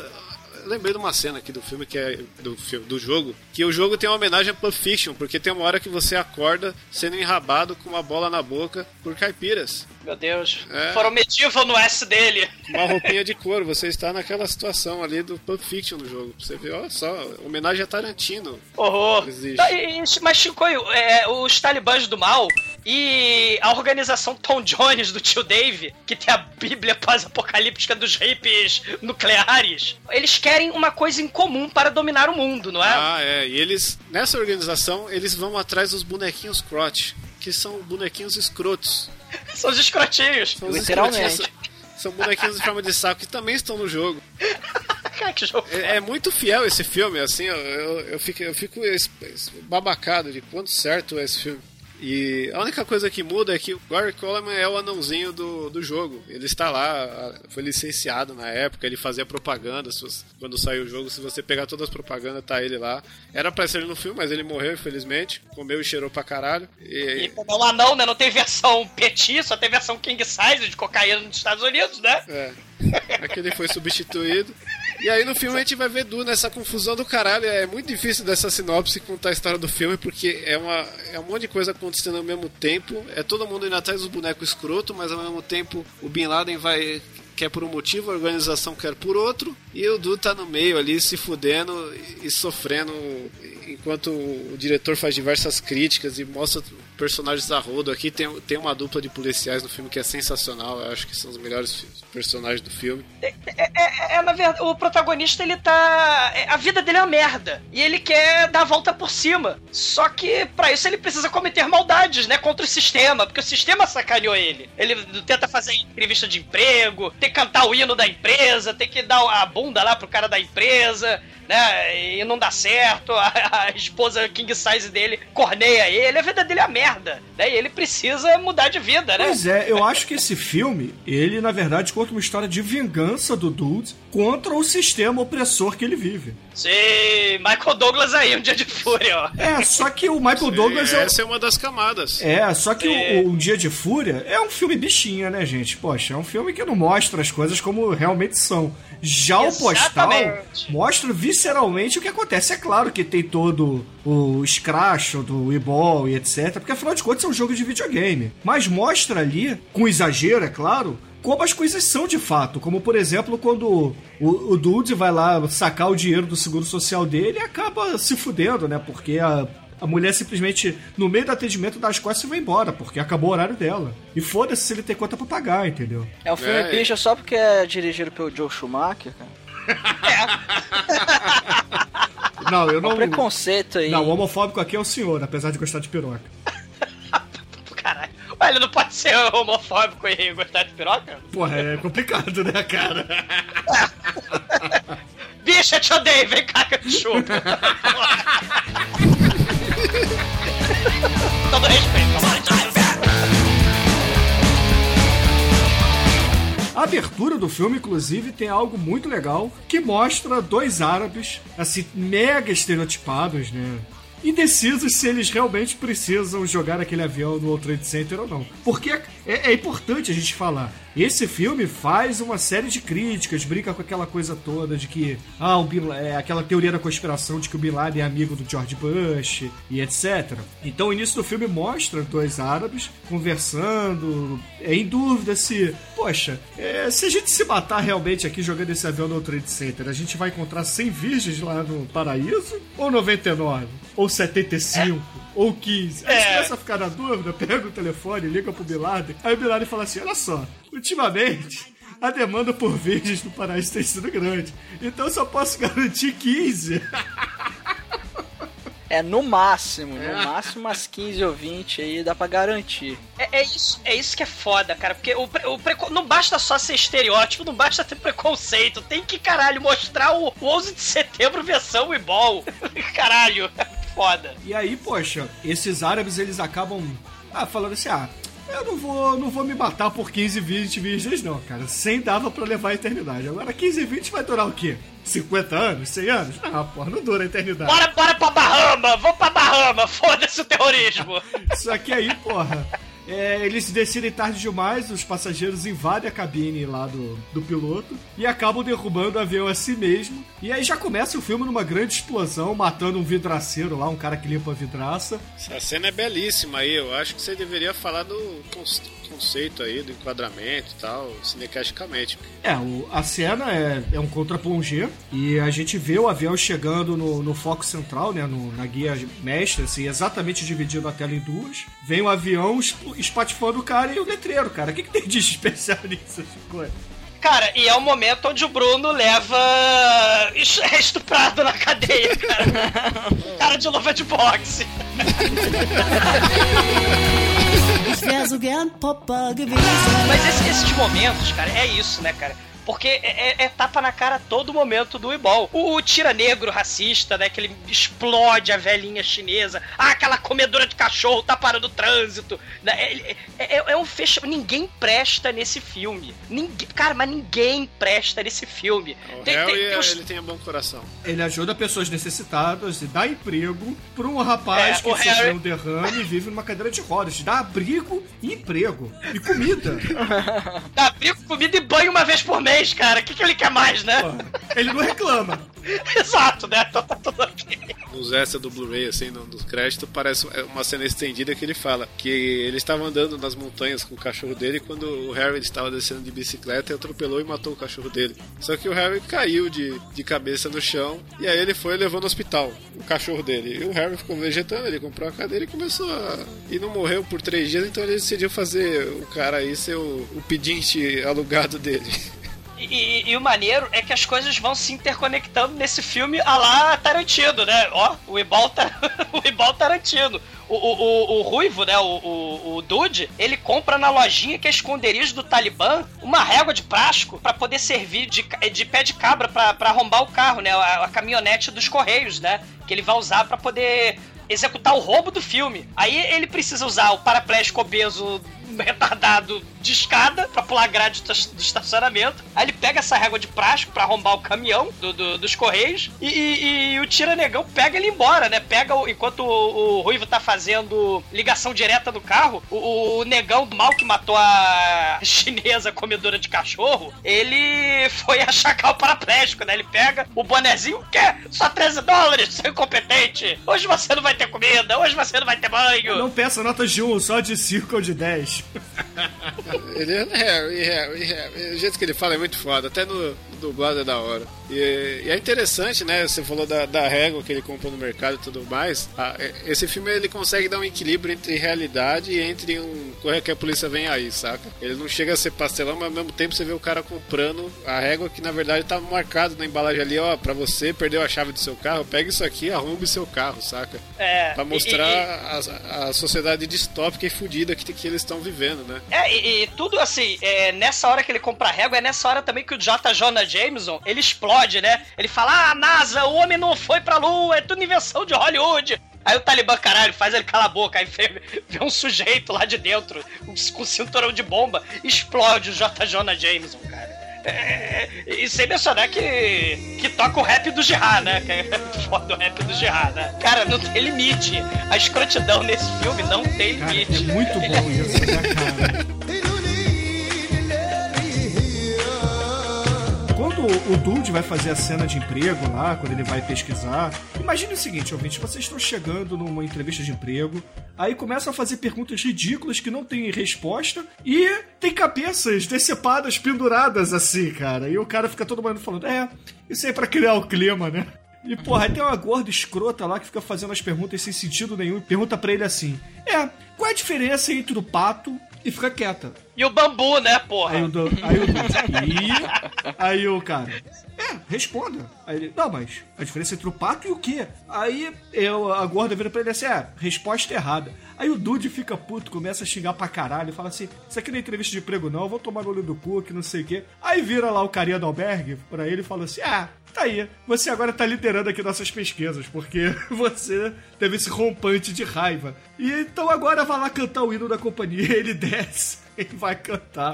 lembrei de uma cena aqui do filme que é do, filme, do jogo, que o jogo tem uma homenagem a Pulp Fiction, porque tem uma hora que você acorda sendo enrabado com uma bola na boca por caipiras. Meu Deus. É. Foram medieval no S dele. Uma *laughs* roupinha de couro, você está naquela situação ali do Pulp Fiction no jogo. Você vê, olha só, homenagem a Tarantino. Horror. Tá, e- mas, Chico, é, os talibãs do mal e a organização Tom Jones do tio Dave, que tem a bíblia pós-apocalíptica dos hippies nucleares, eles querem uma coisa em comum para dominar o mundo, não é? Ah, é. E eles, nessa organização, eles vão atrás dos bonequinhos crotch, que são bonequinhos escrotos. *laughs* São os escrotinhos. São os Literalmente. escrotinhos. São bonequinhos em forma de saco que também estão no jogo. *laughs* Cara, que jogo. É, é muito fiel esse filme, assim, eu, eu, eu fico, eu fico es- es- babacado de quanto certo é esse filme. E a única coisa que muda é que o Gary Coleman é o anãozinho do, do jogo. Ele está lá, foi licenciado na época, ele fazia propaganda. você- quando saiu o jogo, se você pegar todas as propagandas, tá ele lá. Era pra ser ele no filme, mas ele morreu, infelizmente. Comeu e cheirou pra caralho. E E, como é um anão, né? Não tem versão *laughs* petit, só tem versão king size de cocaína nos Estados Unidos, né? É. *laughs* Aqui ele foi substituído. E aí no filme a gente vai ver Du nessa confusão do caralho. É muito difícil dessa sinopse contar a história do filme, porque é, uma, é um monte de coisa acontecendo ao mesmo tempo. É todo mundo indo atrás dos bonecos escroto, mas ao mesmo tempo o Bin Laden vai. Quer por um motivo, a organização quer por outro, e o Du tá no meio ali se fudendo e sofrendo enquanto o diretor faz diversas críticas e mostra personagens a rodo. Aqui tem, tem uma dupla de policiais no filme que é sensacional, eu acho que são os melhores personagens do filme. É, é, é, na verdade, o protagonista, ele tá. é, A vida dele é uma merda. E ele quer dar a volta por cima. Só que, pra isso, ele precisa cometer maldades, né? Contra o sistema. Porque o sistema sacaneou ele. Ele tenta fazer entrevista de emprego, tem que cantar o hino da empresa, tem que dar a bunda lá pro cara da empresa, né? E não dá certo. *laughs* A, a esposa king size dele corneia ele. A vida dele é uma merda. Né? E ele precisa mudar de vida, né? Pois é, eu acho que esse filme, ele na verdade conta uma história de vingança do Dude contra o sistema opressor que ele vive. Sim, Michael Douglas aí, um dia de fúria, ó. É, só que o Michael Douglas é, Essa é uma das camadas. É, só que o, o Um Dia de Fúria é um filme bichinha, né, gente? Poxa, é um filme que não mostra as coisas como realmente são. Já o Postal mostra visceralmente o que acontece. É claro que tem todo o escracho do e-ball e etc, porque afinal de contas é um jogo de videogame. Mas mostra ali, com exagero, é claro, como as coisas são de fato. Como, por exemplo, quando o, o Dude vai lá sacar o dinheiro do seguro social dele e acaba se fudendo, né? Porque a, A mulher simplesmente, no meio do atendimento, dá as costas e vai embora, porque acabou o horário dela. E foda-se se ele tem conta pra pagar, entendeu? É um filme É, bicha só porque é dirigido pelo Joe Schumacher, cara. Não, eu É um não. preconceito aí. Não, o homofóbico aqui é o senhor, apesar de gostar de piroca. *laughs* Caralho. Ué, ele não pode ser homofóbico e gostar de piroca? Porra, é complicado, né, cara? *laughs* Bicha, te odeio, vem cá que eu te chupo. *laughs* Todo respeito. A abertura do filme, inclusive, tem algo muito legal que mostra dois árabes, assim, mega estereotipados, né? Indecisos se eles realmente precisam jogar aquele avião no World Trade Center ou não. Porque é, é importante a gente falar. Esse filme faz uma série de críticas, brinca com aquela coisa toda de que, ah, o Bin, é, aquela teoria da conspiração de que o Bin Laden é amigo do George Bush e etc. Então o início do filme mostra dois árabes conversando, é, em dúvida se, poxa, é, se a gente se matar realmente aqui jogando esse avião no Trade Center, a gente vai encontrar 100 virgens lá no paraíso? Ou 99? Ou 75? Ou 15? Aí É. você começa a ficar na dúvida, pega o telefone, liga pro Bin Laden, aí o Bin Laden fala assim, olha só, ultimamente... A demanda por virgens no paraíso tem sido grande. Então eu só posso garantir 15. É no máximo, no máximo umas 15 ou 20 aí dá pra garantir. É, é isso, é isso que é foda, cara. Porque o, o preco- não basta só ser estereótipo, não basta ter preconceito. Tem que, caralho, mostrar o, o 11 de setembro versão igual. *laughs* caralho, é foda. E aí, poxa, esses árabes eles acabam ah, falando assim: ah, eu não vou, não vou me matar por 15, 20 virgens, não, cara. 100 dava pra levar a eternidade. Agora 15, 20 vai durar o quê? 50 anos? 100 anos? Ah, porra, não dura a eternidade. Bora, bora pra Bahama, vamos pra Bahama, foda-se o terrorismo. Só que aí, porra. É, eles decidem tarde demais, os passageiros invadem a cabine lá do, do piloto e acabam derrubando o avião a si mesmo. E aí já começa o filme numa grande explosão, matando um vidraceiro lá, um cara que limpa a vidraça. Essa cena é belíssima aí. Eu acho que você deveria falar do conce- conceito aí, do enquadramento e tal, cinecasticamente. É, o- a cena é, é um contra-plongé e a gente vê o avião chegando no, no foco central, né, no- na guia mestra, assim, exatamente dividindo a tela em duas. Vem o avião esp- espatifando o cara e o letreiro, cara. O que, que tem de *laughs* especial nisso? coisa? Cara, e é o momento onde o Bruno leva é *laughs* estuprado na cadeia, cara. *laughs* cara de luva de boxe. Gewesen. Mas esse- esses momentos, cara, é isso, né, cara? Porque é, é- é tapa na cara a todo momento do Ibol. O, o tira negro racista, né? Que ele explode a velhinha chinesa. Ah, aquela comedora de cachorro tá parando o trânsito. né, ele- É, é- é um fecha. Ninguém presta nesse filme. Ninguém, cara, mas ninguém presta nesse filme. O Tem- Harry, tem- tem os- ele tem um bom coração. Ele ajuda pessoas necessitadas e dá emprego para um rapaz É, que o sofreu Harry- um derrame e vive numa cadeira de rodas. Dá abrigo e emprego. E comida. *laughs* Dá abrigo, comida e banho uma vez por mês, cara. O que, que ele quer mais, né? Ele não reclama. *laughs* Exato, né? Então tá tudo ok. Nos extras do Blu-ray, assim, no- nos créditos, parece uma cena estendida que ele fala que ele estava andando nas montanhas com o cachorro dele quando o Harry estava descendo de bicicleta e atropelou e matou o cachorro dele. Só que o Harry caiu de, de cabeça no chão e aí ele foi e levou no hospital o cachorro dele. E o Harry ficou vegetando, ele comprou a cadeira e começou a. E não morreu por três dias, então ele decidiu fazer o cara aí ser o, o pedinte alugado dele. E, e- o maneiro é que as coisas vão se interconectando nesse filme a lá Tarantino, né? Ó, o Ibal, *laughs* o Ibal Tarantino. O, o, o, o Ruivo, né? O, o, Dude, ele compra na lojinha que é esconderijo do Talibã uma régua de plástico pra poder servir de, de pé de cabra pra arrombar o carro, né? A, a caminhonete dos Correios, né? Que ele vai usar pra poder executar o roubo do filme. Aí ele precisa usar o paraplégico obeso retardado de escada pra pular grade do esta- do estacionamento. Aí ele pega essa régua de plástico pra arrombar o caminhão do- do- dos correios e, e- e o tira negão pega ele embora, né? Pega o- enquanto o, o Ruivo tá fazendo ligação direta do carro, o, o negão mal que matou a *laughs* chinesa comedora de cachorro, ele foi achacar o paraplégico, né? Ele pega o bonezinho, quê? Só 13 dólares, seu incompetente! Hoje você não vai ter comida, hoje você não vai ter banho! Não peça notas de 1, só de 5 ou de 10. Ele é Harry, Harry, Harry. O jeito que ele fala é muito foda, até no, no dublado é da hora. E, e é interessante, né? Você falou da, da régua que ele comprou no mercado e tudo mais. Ah, é- esse filme ele consegue dar um equilíbrio entre realidade e entre um. Corre que a polícia vem aí, saca? Ele não chega a ser pastelão, mas ao mesmo tempo você vê o cara comprando a régua que na verdade tá marcado na embalagem ali, ó, pra você perdeu a chave do seu carro, pega isso aqui, arrume seu carro, saca? É. Pra e- mostrar e- a, a sociedade distópica e fudida que, que eles estão vivendo, né? É, e, e tudo assim, é, nessa hora que ele compra a régua, é nessa hora também que o J. Jonah Jameson, ele explode, né? Ele fala, ah, NASA, o homem não foi pra lua, é tudo invenção de Hollywood. Aí o Talibã, caralho, faz ele calar a boca, aí vê, vê um sujeito lá de dentro, com cinturão de bomba, explode o J. Jonah Jameson, cara. É, e sem mencionar que, que toca o rap do Jihad, né? Que é foda o rap do Jihad, né? Cara, não tem limite. A escrotidão nesse filme não tem Cara, limite. é muito bom isso, né, cara? *laughs* o Dude vai fazer a cena de emprego lá, quando ele vai pesquisar, imagine o seguinte, ouvinte, vocês estão chegando numa entrevista de emprego, aí começam a fazer perguntas ridículas que não têm resposta e tem cabeças decepadas penduradas assim, cara. E o cara fica todo mundo falando, é, isso aí é pra criar o clima, né? E, porra, aí tem uma gorda escrota lá que fica fazendo as perguntas sem sentido nenhum e pergunta pra ele assim: É, qual é a diferença entre o pato e fica quieta? E o bambu, né, porra? Aí o, do, aí o aí o cara, é, responda. Aí ele, não, mas a diferença entre o pato e o quê? Aí eu, a gorda vira pra ele assim, é, resposta errada. Aí o Dude fica puto, começa a xingar pra caralho, fala assim, isso aqui não é entrevista de emprego não, eu vou tomar no olho do cu, que não sei o quê. Aí vira lá o carinha do albergue pra ele e fala assim, ah, tá aí, você agora tá liderando aqui nossas pesquisas, porque *laughs* você teve esse rompante de raiva. E então agora vai lá cantar o hino da companhia, *laughs* ele desce e vai cantar.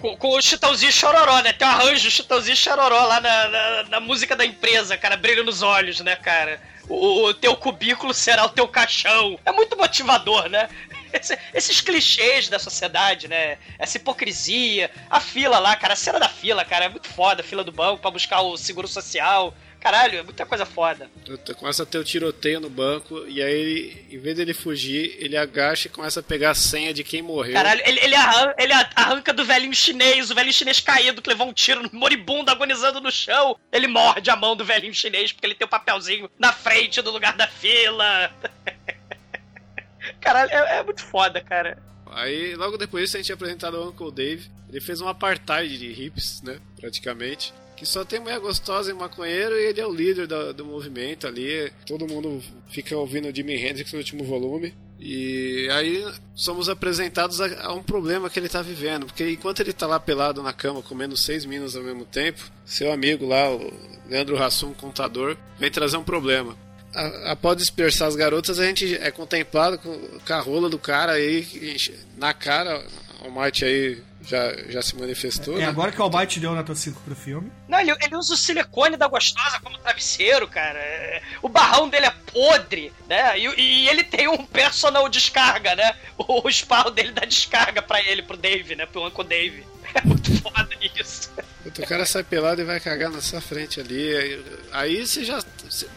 Com, com o Chitãozinho Chororó, né? Tem um arranjo Chitãozinho Chororó lá na, na, na música da empresa, cara, brilho nos olhos, né, cara? O, o teu cubículo será o teu caixão. É muito motivador, né? *laughs* Esse- esses clichês da sociedade, né? Essa hipocrisia. A fila lá, cara, a cena da fila, cara, é muito foda. A fila do banco pra buscar o seguro social. Caralho, é muita coisa foda. Começa a ter o tiroteio no banco e aí, em vez dele fugir, ele agacha e começa a pegar a senha de quem morreu. Caralho, ele, ele, arranca, ele arranca do velhinho chinês, o velhinho chinês caído, que levou um tiro moribundo, agonizando no chão. Ele morde a mão do velhinho chinês porque ele tem o papelzinho na frente do lugar da fila. *laughs* Caralho, é, é muito foda, cara. Aí, logo depois disso, a gente é apresentado ao Uncle Dave. Ele fez um apartheid de hips, né? Praticamente. Que só tem mulher gostosa e maconheiro e ele é o líder do, do movimento ali. Todo mundo fica ouvindo Jimi Hendrix no último volume. E aí somos apresentados a, a um problema que ele tá vivendo. Porque enquanto ele tá lá pelado na cama, comendo seis minas ao mesmo tempo, seu amigo lá, o Leandro Hassum, contador, vem trazer um problema. A- após dispersar as garotas, a gente é contemplado com, com a rola do cara aí na cara. O Marte aí já, já se manifestou. É né? agora que o Almighty deu nota 5 pro filme. Não, ele, ele usa o silicone da gostosa como travesseiro, cara. É, O barrão dele é podre, né? E, e ele tem um personal descarga, né? O, o esparro dele dá descarga pra ele, pro Dave, né? Pro Uncle Dave. *laughs* É muito foda isso. O cara sai pelado e vai cagar na sua frente ali. Aí, aí você já.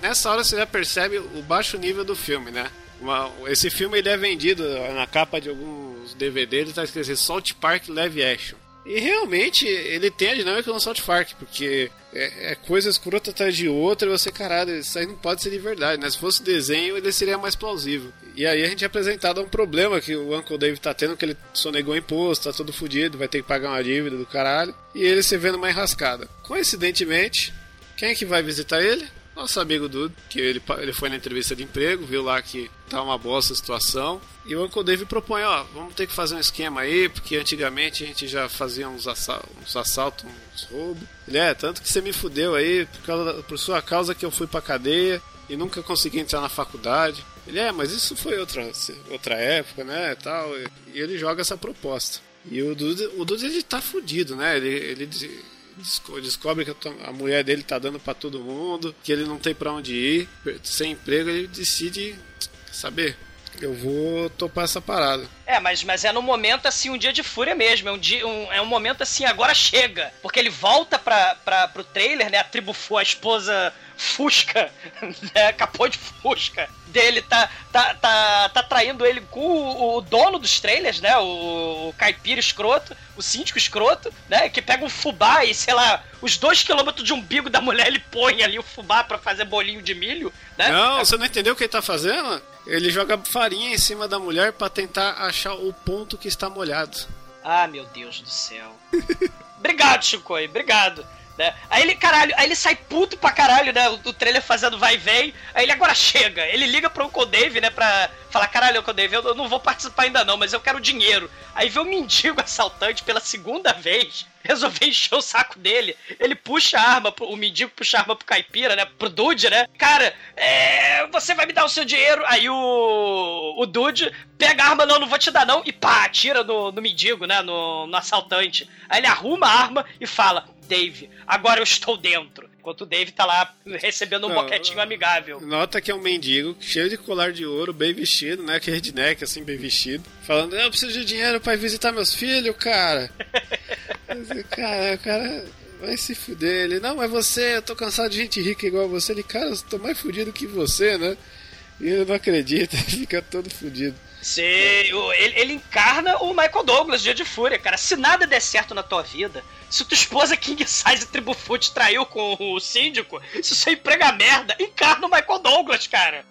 Nessa hora você já percebe o baixo nível do filme, né? Uma- esse filme ele é vendido na capa de alguns DVD, ele tá escrito assim, Salt Park Live Action. E realmente ele tem a dinâmica do Salt Park, porque é, é coisa escrota atrás de outra, e você, caralho, isso aí não pode ser de verdade, né? Se fosse desenho, ele seria mais plausível. E aí a gente é apresentado a um problema que o Uncle Dave tá tendo, que ele sonegou imposto, tá todo fudido, vai ter que pagar uma dívida do caralho, e ele se vendo uma enrascada. Coincidentemente, quem é que vai visitar ele? Nosso amigo Dude, que ele, ele foi na entrevista de emprego, viu lá que tá uma bosta a situação. E o Uncle Dave propõe, ó, vamos ter que fazer um esquema aí, porque antigamente a gente já fazia uns, assa uns assaltos, uns roubos. Ele é, tanto que você me fudeu aí, por, causa da- por sua causa que eu fui pra cadeia e nunca consegui entrar na faculdade. Ele é, mas isso foi outra, outra época, né, tal. E, ele joga essa proposta. E o Dude, o Dude ele tá fudido, né? Ele, ele descobre que a mulher dele tá dando pra todo mundo, que ele não tem pra onde ir, sem emprego, ele decide saber. Eu vou topar essa parada. É, mas, mas é num momento assim, um dia de fúria mesmo. É um, dia, um- é um momento assim, agora chega. Porque ele volta pra, pra, pro trailer, né? A tribo a esposa Fusca, *laughs* né? Capô de Fusca dele tá, tá, tá, tá traindo ele com o, o dono dos trailers, né? O, o caipira escroto, o síndico escroto, né? Que pega um fubá e, sei lá, os dois quilômetros de umbigo da mulher ele põe ali o fubá pra fazer bolinho de milho, né? Não, você não entendeu o que ele tá fazendo? Ele joga farinha em cima da mulher pra tentar achar o ponto que está molhado. Ah, meu Deus do céu. *laughs* obrigado, Chicoio, obrigado. Né? Aí ele, caralho, aí ele sai puto pra caralho, né? O, trailer fazendo vai e vem. Aí ele agora chega. Ele liga pro Uncle Dave, né? Pra falar: caralho, Uncle Dave, eu, não vou participar ainda não, mas eu quero dinheiro. Aí vê o mendigo *laughs* assaltante pela segunda vez. Resolveu encher o saco dele. Ele puxa a arma, o mendigo puxa a arma pro caipira, né? Pro Dude, né? Cara, é, você vai me dar o seu dinheiro. Aí o, o Dude pega a arma, não, não vou te dar não. E pá, atira no, no mendigo, né? No, no assaltante. Aí ele arruma a arma e fala: Dave, agora eu estou dentro. Enquanto o Dave tá lá recebendo um Não, boquetinho amigável. Nota que é um mendigo, cheio de colar de ouro, bem vestido, né? Que redneck, assim, bem vestido. Falando, eu preciso de dinheiro ir visitar meus filhos, cara. *laughs* cara, o cara vai se fuder. Ele, não, mas você, eu tô cansado de gente rica igual você. Ele, cara, eu tô mais fudido que você, né? E eu não acredito, *laughs* fica todo fudido. Sim, ele, ele encarna o Michael Douglas, Dia de Fúria, cara. Se nada der certo na tua vida, se tua esposa King Size Tribufoot traiu com o síndico, se seu emprego é merda, encarna o Michael Douglas, cara.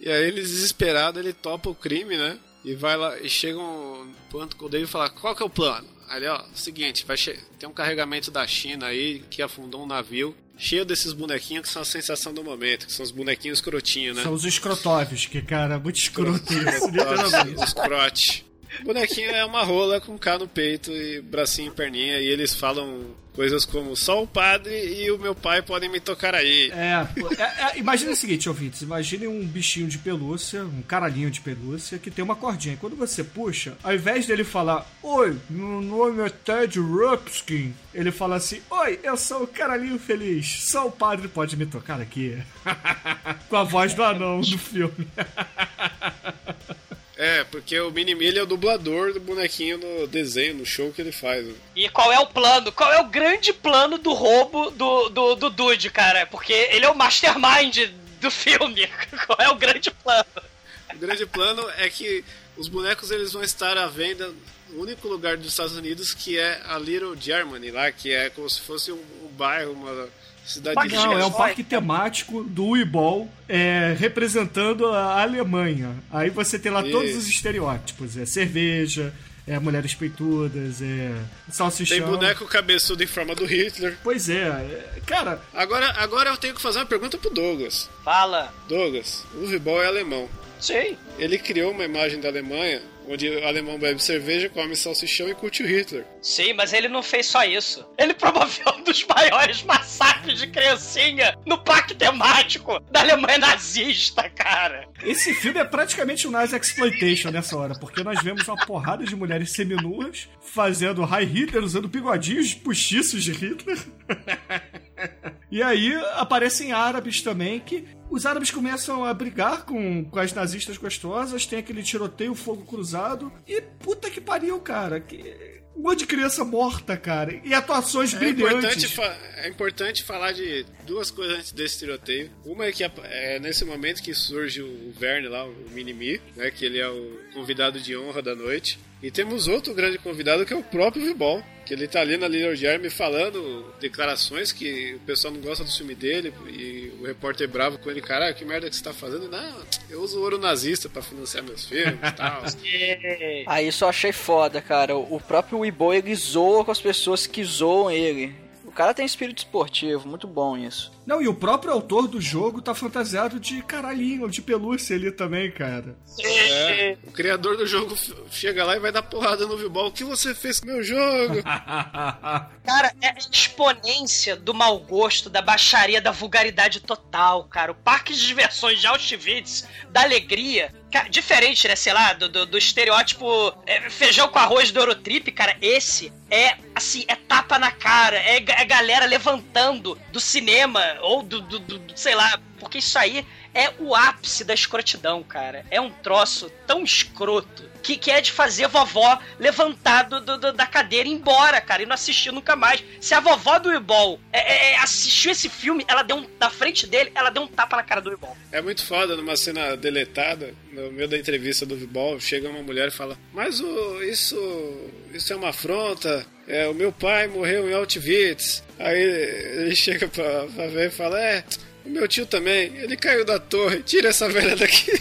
E aí ele desesperado, ele topa o crime, né? E vai lá, e chega um ponto com o Dave e fala, qual que é o plano? Ele, ó, seguinte, vai che- tem um carregamento da China aí que afundou um navio cheio desses bonequinhos que são a sensação do momento, que são os bonequinhos escrotinhos, né? São os escrotóvios, que, cara, muito escroto isso, literalmente. Os crote. O bonequinho é uma rola com K no peito e bracinho e perninha, e eles falam coisas como só o padre e o meu pai podem me tocar aí. É, é, é, imagina o seguinte, ouvintes. Imagine um bichinho de pelúcia, um caralhinho de pelúcia, que tem uma cordinha. Quando você puxa, ao invés dele falar, Oi, meu nome é Ted Rupskin, ele fala assim, Oi, eu sou o caralhinho feliz, só o padre pode me tocar aqui. *laughs* Com a voz do anão do filme. *laughs* É, porque o Minimilha é o dublador do bonequinho no desenho, no show que ele faz. E qual é o plano? Qual é o grande plano do roubo do, do, do Dude, cara? Porque ele é o mastermind do filme. *laughs* Qual é o grande plano? O grande plano é que os bonecos eles vão estar à venda no único lugar dos Estados Unidos que é a Little Germany lá, que é como se fosse um, um bairro, uma cidade Não, é um parque temático do Uibol é, representando a Alemanha. Aí você tem lá todos os estereótipos: é cerveja, é mulheres peitudas, é salsichão. Tem boneco cabeçudo em forma do Hitler. Pois é, cara. Agora, agora eu tenho que fazer uma pergunta pro Douglas. Fala. Douglas, o Uwe é alemão. Sim. Ele criou uma imagem da Alemanha onde o alemão bebe cerveja, come salsichão e curte o Hitler. Sim, mas ele não fez só isso. Ele promoveu um dos maiores massacres de criancinha no parque temático da Alemanha nazista, cara. Esse filme é praticamente um Nazi Exploitation nessa hora, porque nós vemos uma porrada de mulheres seminuas fazendo high Hitler, usando bigodinhos postiços de Hitler. *laughs* *laughs* E aí aparecem árabes também que os árabes começam a brigar com, com as nazistas gostosas, tem aquele tiroteio, fogo cruzado. E puta que pariu, cara. Que... Um monte de criança morta, cara. E atuações É brilhantes. importante, é importante falar de duas coisas antes desse tiroteio. Uma é que é nesse momento que surge o Verne lá, o Minimi, né, que ele é o convidado de honra da noite. E temos outro grande convidado que é o próprio Vibol, que ele tá ali na Little Jeremy falando declarações que o pessoal não gosta do filme dele e o repórter bravo com ele, cara, que merda que você tá fazendo? Não, eu uso ouro nazista pra financiar meus filmes e tal. *laughs* Aí isso eu achei foda, cara. O o próprio Weibo, ele zoa com as pessoas que zoam ele. O cara tem espírito esportivo, muito bom isso. Não, e o próprio autor do jogo tá fantasiado de caralhinho, de pelúcia ali também, cara. É, o criador do jogo chega lá e vai dar porrada no Vibol. O que você fez com o meu jogo? *laughs* Cara, é a exponência do mau gosto, da baixaria, da vulgaridade total, cara. O parque de diversões de Auschwitz, da alegria. Cara, diferente, né, sei lá, do, do, do estereótipo é, feijão com arroz do Eurotrip, cara. Esse é, assim, é tapa na cara. É, é galera levantando do cinema ou do, do, do- sei lá. Porque isso aí é o ápice da escrotidão, cara. É um troço tão escroto que, que é de fazer vovó levantar do, do- da cadeira e ir embora, cara, e não assistir nunca mais. Se a vovó do Ibol é, é, é, assistiu esse filme, ela deu um, na frente dele, ela deu um tapa na cara do Ibol. É muito foda numa cena deletada, no meio da entrevista do Vibol, chega uma mulher e fala: Mas o, isso, isso é uma afronta. É, o meu pai morreu em Auschwitz. Aí ele chega pra, pra ver e fala: É, meu tio também. Ele caiu da torre. Tira essa velha daqui. *laughs*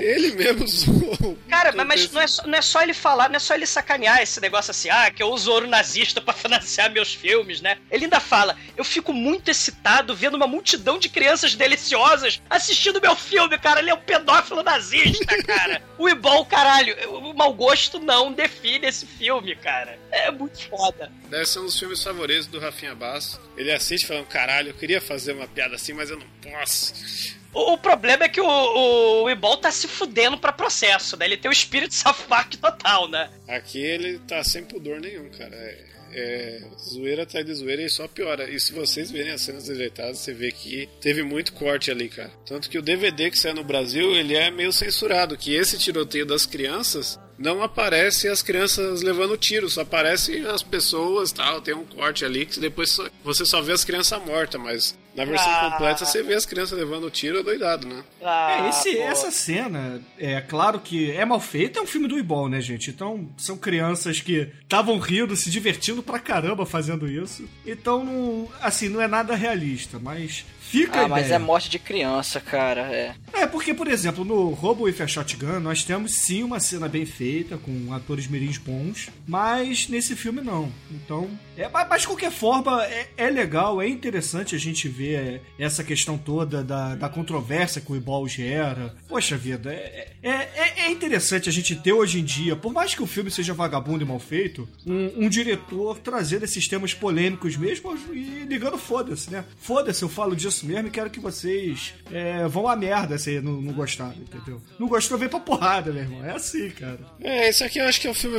ele mesmo zoou. Cara, mas, mas não, é só, não é só ele falar, não é só ele sacanear esse negócio assim, ah, que eu uso ouro nazista pra *laughs* financiar meus filmes, né? Ele ainda fala, eu fico muito excitado vendo uma multidão de crianças deliciosas assistindo meu filme, cara. Ele é um pedófilo nazista, *laughs* cara. o Ibol, caralho, o mau gosto não define esse filme, cara. *laughs* É muito foda. Deve ser um dos filmes favoritos do Rafinha Basso. Ele assiste falando: Caralho, eu queria fazer uma piada assim, mas eu não posso. O, o problema é que o, o, o Ibol tá se fudendo pra processo, né? Ele tem o espírito *laughs* South Park total, né? Aqui ele tá sem pudor nenhum, cara. É, é zoeira atrás de zoeira e só piora. E se vocês verem as cenas ajeitadas, você vê que teve muito corte ali, cara. Tanto que o DVD que saiu no Brasil, ele é meio censurado. Que esse tiroteio das crianças não aparece as crianças levando tiro, só aparecem as pessoas tal. Tem um corte ali que depois só- você só vê as crianças mortas, mas na versão Ah. completa você vê as crianças levando tiro doidado, né? Ah, É, esse- pô. essa cena, é claro que é mal feita, é um filme do Ibol, né, gente? Então, são crianças que estavam rindo, se divertindo pra caramba fazendo isso. Então, não, assim, não é nada realista, mas fica Ah, mas ideia. é morte de criança, cara. É. É, porque, por exemplo, no Robo with a Shotgun, nós temos sim uma cena bem feita, com atores mirins bons, mas nesse filme não. Então, é, mas de qualquer forma, é, é legal, é interessante a gente ver essa questão toda da, da controvérsia que o Ibol gera. Poxa vida, é, é, é- é interessante a gente ter hoje em dia, por mais que o filme seja vagabundo e mal feito, um, um diretor trazendo esses temas polêmicos mesmo e ligando foda-se, né? Foda-se, eu falo disso mesmo e quero que vocês é, vão a merda se não, não gostaram, entendeu? Não gostou, vem pra porrada, meu irmão. É assim, cara. É, esse aqui eu acho que é o filme.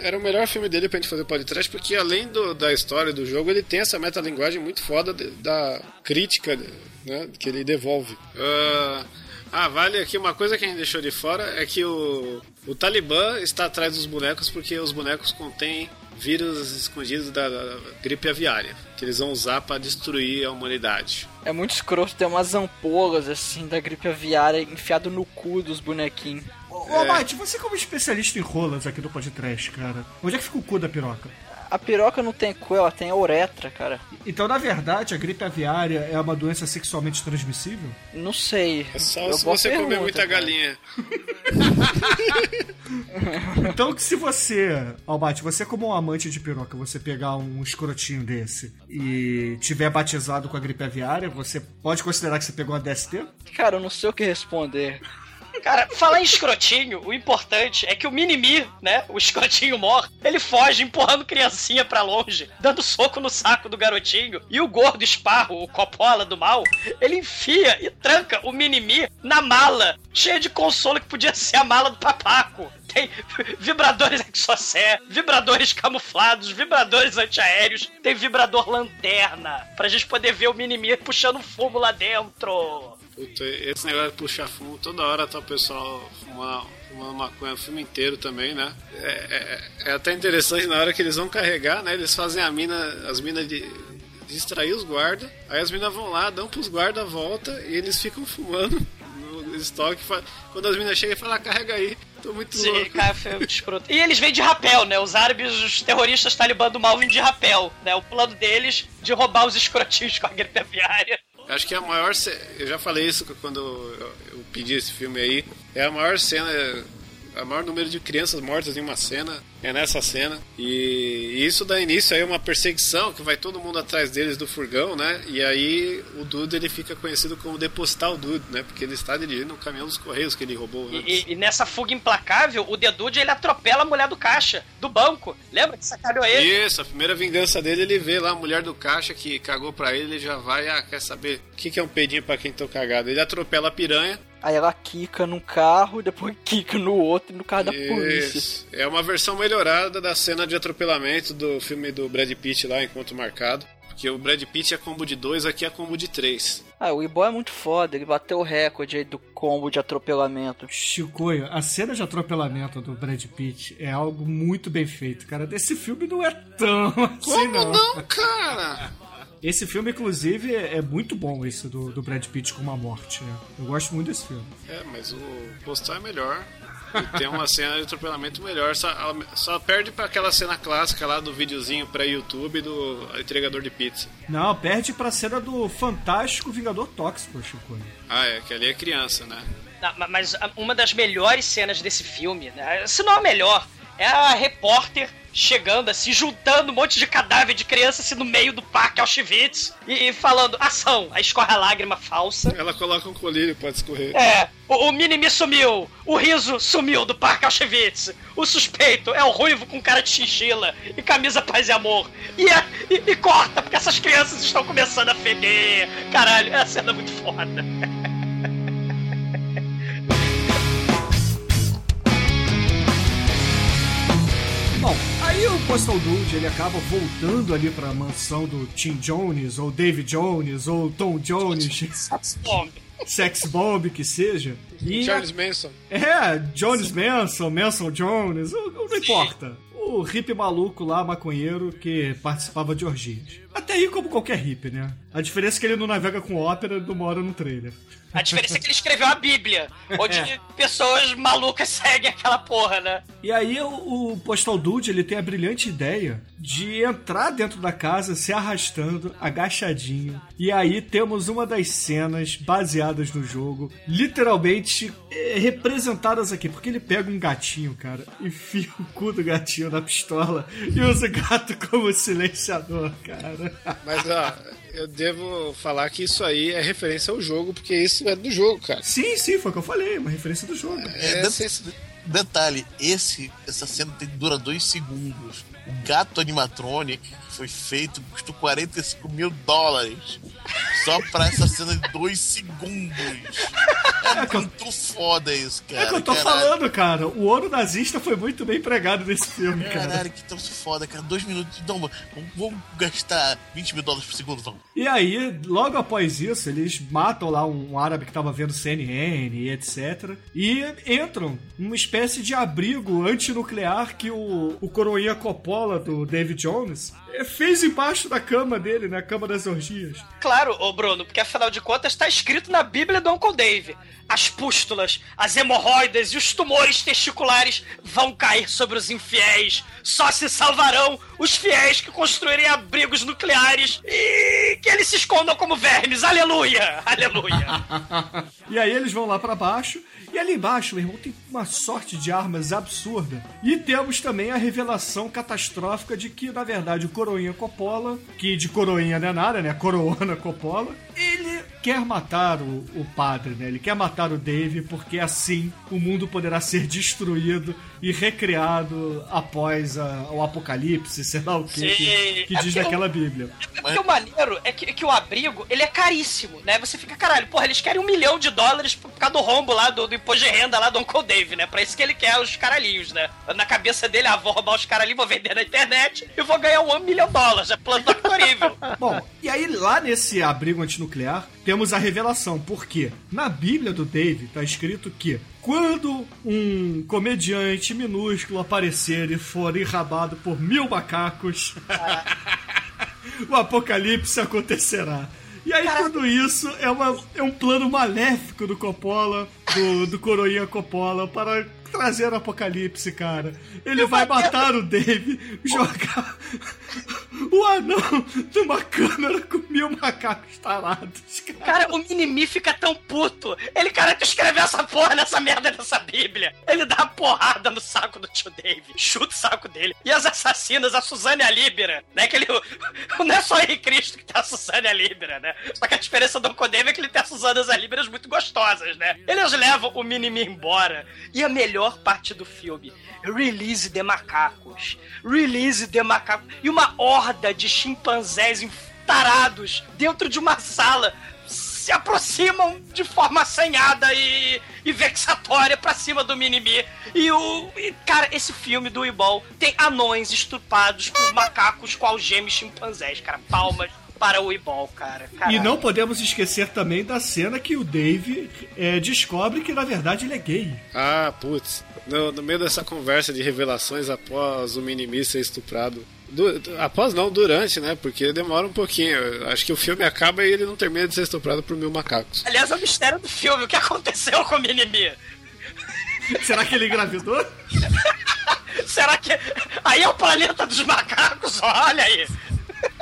Era o melhor filme dele pra gente fazer podcast, porque além do- da história do jogo, ele tem essa metalinguagem muito foda de- da crítica né, que ele devolve. Ah, ah, vale aqui uma coisa que a gente deixou de fora: é que o, o Talibã está atrás dos bonecos porque os bonecos contêm vírus escondidos da, da gripe aviária, que eles vão usar pra destruir a humanidade. É muito escroto ter umas ampolas, assim, da gripe aviária enfiado no cu dos bonequinhos. Ô, ô Mate, você como especialista em rolas aqui do podcast, cara, onde é que fica o cu da piroca? A piroca não tem cu, ela tem a uretra, cara. Então, na verdade, a gripe aviária é uma doença sexualmente transmissível? Não sei. É só Eu se boa você comer muita cara. galinha. *laughs* Então, que se você, Albate, você como um amante de piroca, você pegar um escrotinho desse e tiver batizado com a gripe aviária, você pode considerar que você pegou uma DST? Cara, eu não sei o que responder. Cara, falar em escrotinho, o importante é que o Minimi, né, o escrotinho morto, ele foge empurrando criancinha pra longe, dando soco no saco do garotinho, e o gordo esparro, o Coppola do mal, ele enfia e tranca o Minimi na mala, cheia de consolo que podia ser a mala do papaco. Tem vibradores exocé, vibradores camuflados, vibradores antiaéreos, tem vibrador lanterna, pra gente poder ver o Minimi puxando fumo lá dentro. Puta, esse negócio de puxar fumo, toda hora tá o pessoal fumando, fumando maconha o filme inteiro também, né? É, é- é até interessante na hora que eles vão carregar, né? Eles fazem a mina, as minas de distrair os guardas, aí as minas vão lá, dão pros guardas a volta e eles ficam fumando no estoque. Quando as minas chegam e falam, ah, carrega aí, tô muito Sim, louco. cara, foi escroto. E eles vêm de rapel, né? Os árabes, os terroristas talibã do mal vêm de rapel, né? O plano deles de roubar os escrotinhos com a gripe aviária. Acho que é a maior. Eu já falei isso quando eu pedi esse filme aí. É a maior cena. A maior número de crianças mortas em uma cena é nessa cena. E, e isso dá início aí a uma perseguição que vai todo mundo atrás deles do furgão, né? E aí o Dude ele fica conhecido como depositar o Dude, né? Porque ele está dirigindo um caminhão dos Correios que ele roubou E, antes. e- e nessa fuga implacável, o Dedude ele atropela a mulher do caixa, do banco. Lembra que sacaneou ele? Isso, a primeira vingança dele, ele vê lá a mulher do caixa que cagou pra ele, ele já vai, ah, quer saber o que, que é um pedinho pra quem tô cagado? Ele atropela a piranha, Aí ela quica num carro, depois *laughs* quica no outro e no carro da polícia. Isso. É uma versão melhorada da cena de atropelamento do filme do Brad Pitt lá, Encontro Marcado. Porque o Brad Pitt é combo de 2, aqui é combo de 3. Ah, o Ibó é muito foda, ele bateu o recorde aí do combo de atropelamento. Chicoio, a cena de atropelamento do Brad Pitt é algo muito bem feito, cara. Desse filme não é tão *laughs* assim, Como não. não, cara? Esse filme, inclusive, é é muito bom, esse do, do Brad Pitt com uma morte. né? Eu gosto muito desse filme. É, mas o postal é melhor. E tem uma cena de atropelamento melhor. Só, só perde pra aquela cena clássica lá do videozinho pra YouTube do entregador de pizza. Não, perde pra cena do fantástico Vingador Tóxico, Chicoio. Ah, é, que ali é criança, né? Não, ma- mas a- uma das melhores cenas desse filme, né, se não a melhor, é a repórter chegando assim, juntando um monte de cadáver de criança assim no meio do parque Auschwitz e, e falando ação, aí escorre a lágrima falsa. Ela coloca um colírio pra escorrer. É, o, o Minimi sumiu, o riso sumiu do parque Auschwitz, o suspeito é o ruivo com cara de chinchila e camisa paz e amor. E, é- e, e corta, porque essas crianças estão começando a feder. Caralho, é uma cena muito foda. *laughs* Aí o Postal Dude ele acaba voltando ali pra mansão do Tim Jones, ou David Jones, ou Tom Jones, Bom, Sex Bomb que seja. E Charles Manson. É, Jones Manson, Manson Jones, não, não importa. O hippie maluco lá, maconheiro, que participava de orgias. Até aí como qualquer hippie, né? A diferença é que ele não navega com ópera e não mora no trailer. A diferença é que ele escreveu a Bíblia, onde É. pessoas malucas *laughs* seguem aquela porra, né? E aí o, o Postal Dude, ele tem a brilhante ideia de entrar dentro da casa se arrastando, agachadinho. E aí temos uma das cenas baseadas no jogo, literalmente é, representadas aqui, porque ele pega um gatinho, cara, enfia o cu do gatinho na pistola e usa o gato como silenciador, cara. *laughs* Mas, ó, eu devo falar que isso aí é referência ao jogo, porque isso é do jogo, cara. Sim, sim, foi o que eu falei, uma referência do jogo. É, det- Detalhe, esse, essa cena tem- dura dois segundos. O gato animatronic foi feito custou 45 mil dólares. Só pra essa cena de dois segundos. É muito foda isso, cara. É que eu tô caralho. falando, cara. O ouro nazista foi muito bem empregado nesse filme, cara. Caralho, que troço foda, cara. Dois minutos. Não, vamos, vamos gastar 20 mil dólares por segundo, vamos. E aí, logo após isso, eles matam lá um árabe que tava vendo CNN e etc. E entram numa espécie de abrigo antinuclear que o, o coroinha Coppola do David Jones fez embaixo da cama dele, na cama das orgias. Claro, ô Bruno, porque afinal de contas tá escrito na Bíblia do Uncle Dave. As pústulas, as hemorroidas e os tumores testiculares vão cair sobre os infiéis. Só se salvarão os fiéis que construírem abrigos nucleares e que eles se escondam como vermes. Aleluia! Aleluia! *laughs* E aí eles vão lá pra baixo. E ali embaixo, meu irmão, tem uma sorte de armas absurda. E temos também a revelação catastrófica de que, na verdade, o Coroinha Coppola, que de coroinha não é nada, né? Coroana Coppola, ele quer matar o, o padre, né? Ele quer matar o Dave, porque assim o mundo poderá ser destruído e recriado após a- o apocalipse, sei lá o que, que, que É diz porque naquela Bíblia. É porque o maneiro é que, que o abrigo, ele é caríssimo, né? Você fica, caralho, porra, eles querem um milhão de dólares por causa do rombo lá, do, do imposto de renda lá do Uncle Dave, né? Pra isso que ele quer os caralhinhos, né? Na cabeça dele, ah, vou roubar os caralhinhos, vou vender na internet e vou ganhar um milhão de dólares. É plano doctorível. *laughs* Bom, e aí lá nesse abrigo antinuclear temos a revelação, porque na Bíblia do Dave tá escrito que quando um comediante minúsculo aparecer e for enrabado por mil macacos, *laughs* o apocalipse acontecerá. E aí tudo isso é, uma, é um plano maléfico do Coppola, do, do Coroinha Coppola, para trazer o apocalipse, cara. Ele vai matar o Dave, *laughs* jogar o anão numa câmera com mil macacos tarados, cara. Cara, o Minimi fica tão puto. Ele, cara, tu escreveu essa porra nessa merda dessa Bíblia. Ele dá uma porrada no saco do tio Dave, chuta o saco dele. E as assassinas, a Suzane e a Líbera, né? Que ele, *laughs* não é só Henrique Cristo que tá a Suzane e a Líbera, né? Só que a diferença do Uncle Dave é que ele tem as Suzanas e muito gostosas, né? Eles levam o Minimi embora. E a melhor parte do filme, release de macacos. Release de macacos. E uma horda de chimpanzés tarados dentro de uma sala se aproximam de forma assanhada e, e vexatória pra cima do Minimi. E o. e, cara, esse filme do Ibol tem anões estupados por macacos com algemas chimpanzés, cara. Palmas para o Ibol, cara. Caralho. E não podemos esquecer também da cena que o Dave é, descobre que na verdade ele é gay. Ah, putz. No, no meio dessa conversa de revelações após o Minimi ser estuprado. Du- após não, durante, né? Porque demora um pouquinho. Eu Acho que o filme acaba e ele não termina de ser estuprado por mil macacos. Aliás, é o mistério do filme. O que aconteceu com o Minimi? *laughs* Será que ele engravidou? *laughs* Será que. Aí é o planeta dos macacos? Olha aí.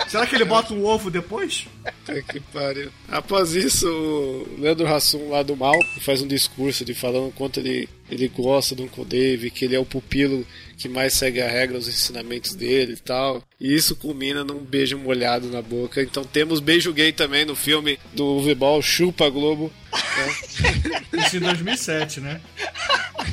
Será que ele bota um ovo depois? Puta que pariu. Após isso, o Leandro Hassum lá do mal faz um discurso de falando o quanto ele, ele gosta do Uncle Dave, que ele é o pupilo que mais segue a regra, os ensinamentos dele e tal. E isso culmina num beijo molhado na boca. Então temos beijo gay também no filme do Ball, Chupa Globo. Isso em 2007, né?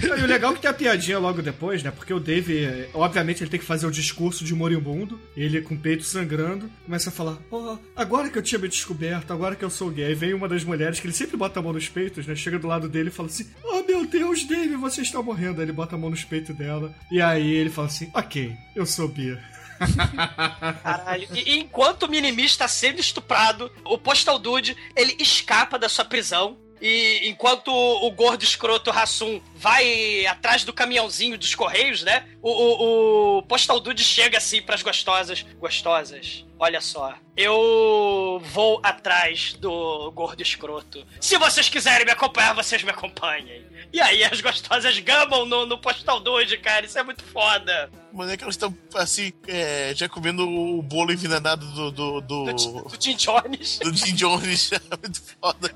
E o legal é que tem a piadinha logo depois, né? Porque o Dave, obviamente, ele tem que fazer o discurso de moribundo. Ele com o peito sangrando, começa a falar: Oh, agora que eu tinha me descoberto, agora que eu sou gay. Aí vem uma das mulheres que ele sempre bota a mão nos peitos, né? Chega do lado dele e fala assim: Oh meu Deus, Dave, você está morrendo. Aí ele bota a mão nos peitos dela. E aí ele fala assim: Ok, eu sou bi. *laughs* Caralho. E, e enquanto o Minimi está sendo estuprado, o Postal Dude, ele escapa da sua prisão. E enquanto o, gordo escroto Rassum vai atrás do caminhãozinho dos Correios, né? O, o, o Postal Dude chega assim pras gostosas. Gostosas, olha só. Eu vou atrás do gordo escroto. Se vocês quiserem me acompanhar, vocês me acompanhem. E aí as gostosas gamam no, no Postal Dude, cara. Isso é muito foda. Mas é que elas estão, assim, é, já comendo o bolo envenenado do. do. do, Do, do Jim Jones. do Jim Jones. *laughs* É muito foda.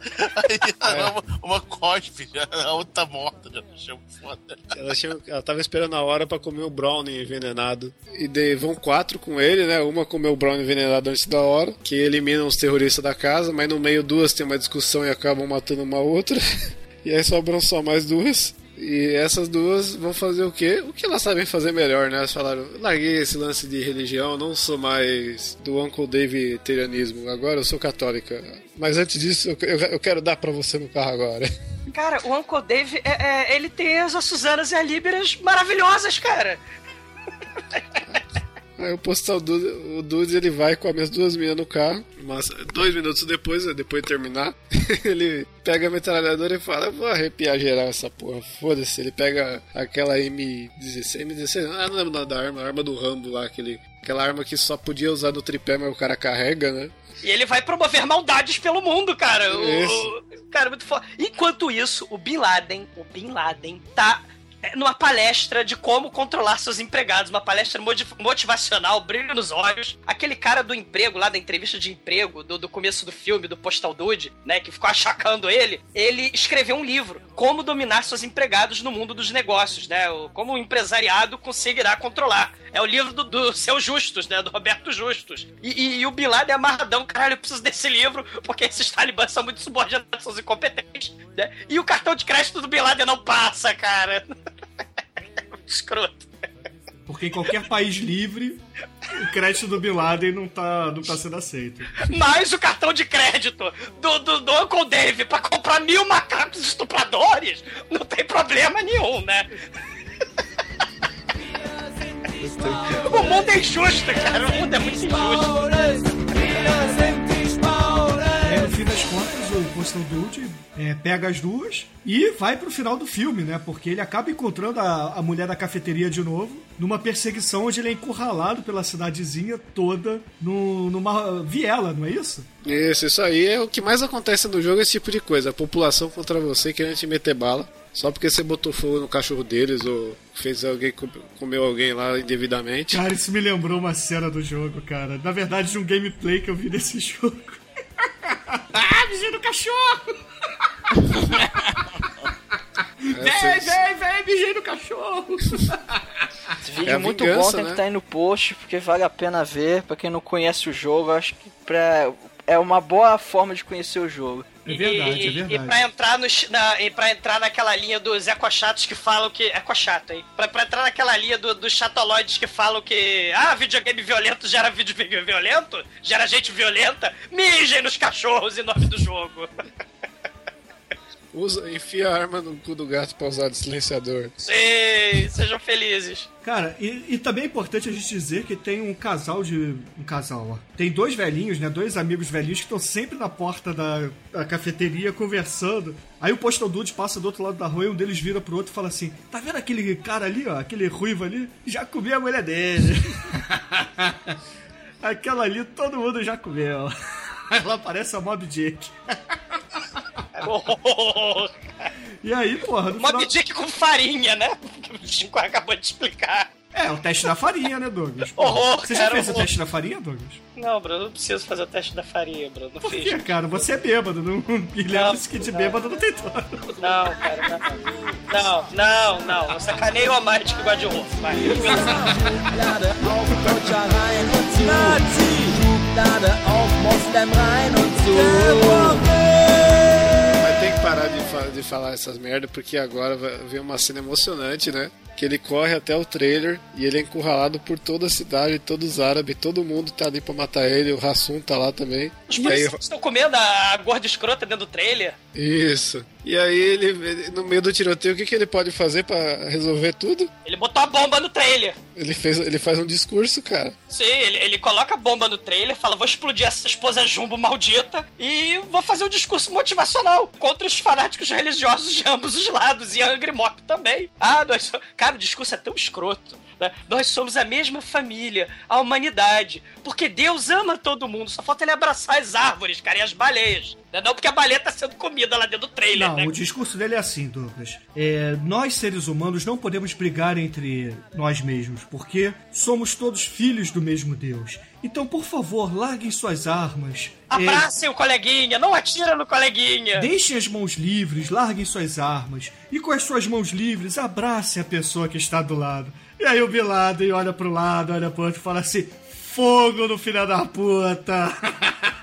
Aí *laughs* ela, uma, uma cospe, já, a outra tá morta, já foda. Ela, tinha- ela tava esperando a hora pra comer o brownie envenenado. E daí vão quatro com ele, né? Uma comeu o brownie envenenado antes da hora, que eliminam os terroristas da casa, mas no meio duas tem uma discussão e acabam matando uma outra. *laughs* E aí sobram só mais duas. E essas duas vão fazer o quê? O que elas sabem fazer melhor, né? Elas falaram, larguei esse lance de religião, não sou mais do Uncle Dave terianismo, agora eu sou católica. Mas antes disso, eu, eu- quero dar pra você no carro agora. *laughs* Cara, o Uncle Dave, é, é, ele tem as Suzanas e a Líberas maravilhosas, cara. *laughs* Aí o postal Dude, o Dude ele vai com as minhas duas meninas no carro, mas dois minutos depois, né, depois de terminar, *laughs* ele pega a metralhadora e fala: Eu vou arrepiar geral essa porra, foda-se. Ele pega aquela M16, M16, ah, não lembro o da arma, a arma do Rambo lá, aquele, aquela arma que só podia usar no tripé, mas o cara carrega, né? E ele vai promover maldades pelo mundo, cara. O- o- cara, muito foda. Enquanto isso, o Bin Laden, o Bin Laden, tá é, numa palestra de como controlar seus empregados, uma palestra motivacional, brilho nos olhos. Aquele cara do emprego lá, da entrevista de emprego, do, do começo do filme, do Postal Dude, né, que ficou *laughs* achacando ele, ele escreveu um livro, Como Dominar Seus Empregados no Mundo dos Negócios, né, como o empresariado conseguirá controlar. É o livro do, do Seu Justus, né, do Roberto Justus. E, e- e o Bin Laden é amarradão, caralho, eu preciso desse livro, porque esses talibãs são muito subordinados, são incompetentes, né, e o cartão de crédito do Bin Laden não passa, cara. *laughs* *laughs* Escroto. Porque em qualquer país livre, o crédito do Bin Laden não tá, não tá sendo aceito. Mas o cartão de crédito do, do, do Uncle Dave pra comprar mil macacos estupradores não tem problema nenhum, né? *laughs* O mundo é injusto, cara. O mundo é muito injusto. Fim das contas, o Postal Dude é, pega as duas e vai pro final do filme, né? Porque ele acaba encontrando a, a mulher da cafeteria de novo, numa perseguição onde ele é encurralado pela cidadezinha toda no, numa viela, não é isso? Isso, isso aí é o que mais acontece no jogo, esse tipo de coisa. A população contra você querendo te meter bala. Só porque você botou fogo no cachorro deles ou fez alguém com- comeu alguém lá indevidamente. Cara, isso me lembrou uma cena do jogo, cara. Na verdade, de um gameplay que eu vi desse *laughs* jogo. *laughs* ah, vizinho do cachorro! *laughs* Vem, vem, vem, mijei no cachorro! Esse vídeo É é muito vingança, bom, tem que né? estar aí no post, porque vale a pena ver. Pra quem não conhece o jogo, acho que pra... é uma boa forma de conhecer o jogo. É verdade, e, é E verdade. pra entrar, nos, na, e pra entrar naquela linha dos ecochatos que falam que. Ecochato, hein? Pra, pra entrar naquela linha do- dos chatoloides que falam que. Ah, videogame violento gera vídeo vi- violento? Gera gente violenta? Mijem nos cachorros em nome do jogo. *laughs* Usa, enfia a arma no cu do gato pra usar de silenciador. Sim, sejam felizes. Cara, e, e também é importante a gente dizer que tem um casal de. Um casal, ó. Tem dois velhinhos, né? Dois amigos velhinhos que estão sempre na porta da, da cafeteria conversando. Aí o Postal Dude passa do outro lado da rua e um deles vira pro outro e fala assim: Tá vendo aquele cara ali, ó? Aquele ruivo ali? Já comi a mulher dele. *laughs* Aquela ali todo mundo já comeu. *laughs* Ela parece a Mob Dick. *laughs* E aí, porra, Mob final... Dick com farinha, né? Que o Chico acabou de explicar. É, o teste da farinha, né, Douglas? *laughs* Horror, Você já cara, fez o teste da farinha, Douglas? Não, Bruno, não preciso fazer o teste da farinha, Bruno. Não Por fiz. quê, cara? Você é bêbado. Não... *laughs* E lembre-se que de não. bêbado não tem todo. Não, cara, não. Não, não, não. Eu sacaneio a Marte que gosta de horror. Vai. Nazi! Auf Moslem rein und zu. Parar de, fa- de falar essas merda, porque agora ver uma cena emocionante, né? Que ele corre até o trailer e ele é encurralado por toda a cidade, todos os árabes, todo mundo tá ali pra matar ele, o Rassum tá lá também. Os aí, policiais estão comendo a gorda escrota dentro do trailer. isso. E aí ele, ele- no meio do tiroteio, o que, que ele pode fazer pra resolver tudo? Ele botou a bomba no trailer. Ele, fez, ele faz um discurso, cara. Sim, ele, ele coloca a bomba no trailer, fala: vou explodir essa esposa jumbo maldita e vou fazer um discurso motivacional contra os fanáticos religiosos de ambos os lados e a Angry Mob também. Ah, nós Cara, o discurso é tão escroto. né? Nós somos a mesma família, a humanidade. Porque Deus ama todo mundo. Só falta ele abraçar as árvores, cara, e as baleias. Né? Não porque a baleia tá sendo comida lá dentro do trailer, Não, né? o discurso dele é assim, Douglas. É, nós, seres humanos, não podemos brigar entre nós mesmos, porque somos todos filhos do mesmo Deus. Então, por favor, larguem suas armas. É, Abracem o coleguinha, não atira no coleguinha. Deixem as mãos livres, larguem suas armas. E com as suas mãos livres, abracem a pessoa que está do lado. E aí o Bin Laden olha pro lado, olha pro outro e fala assim: Fogo no filho da puta! *laughs*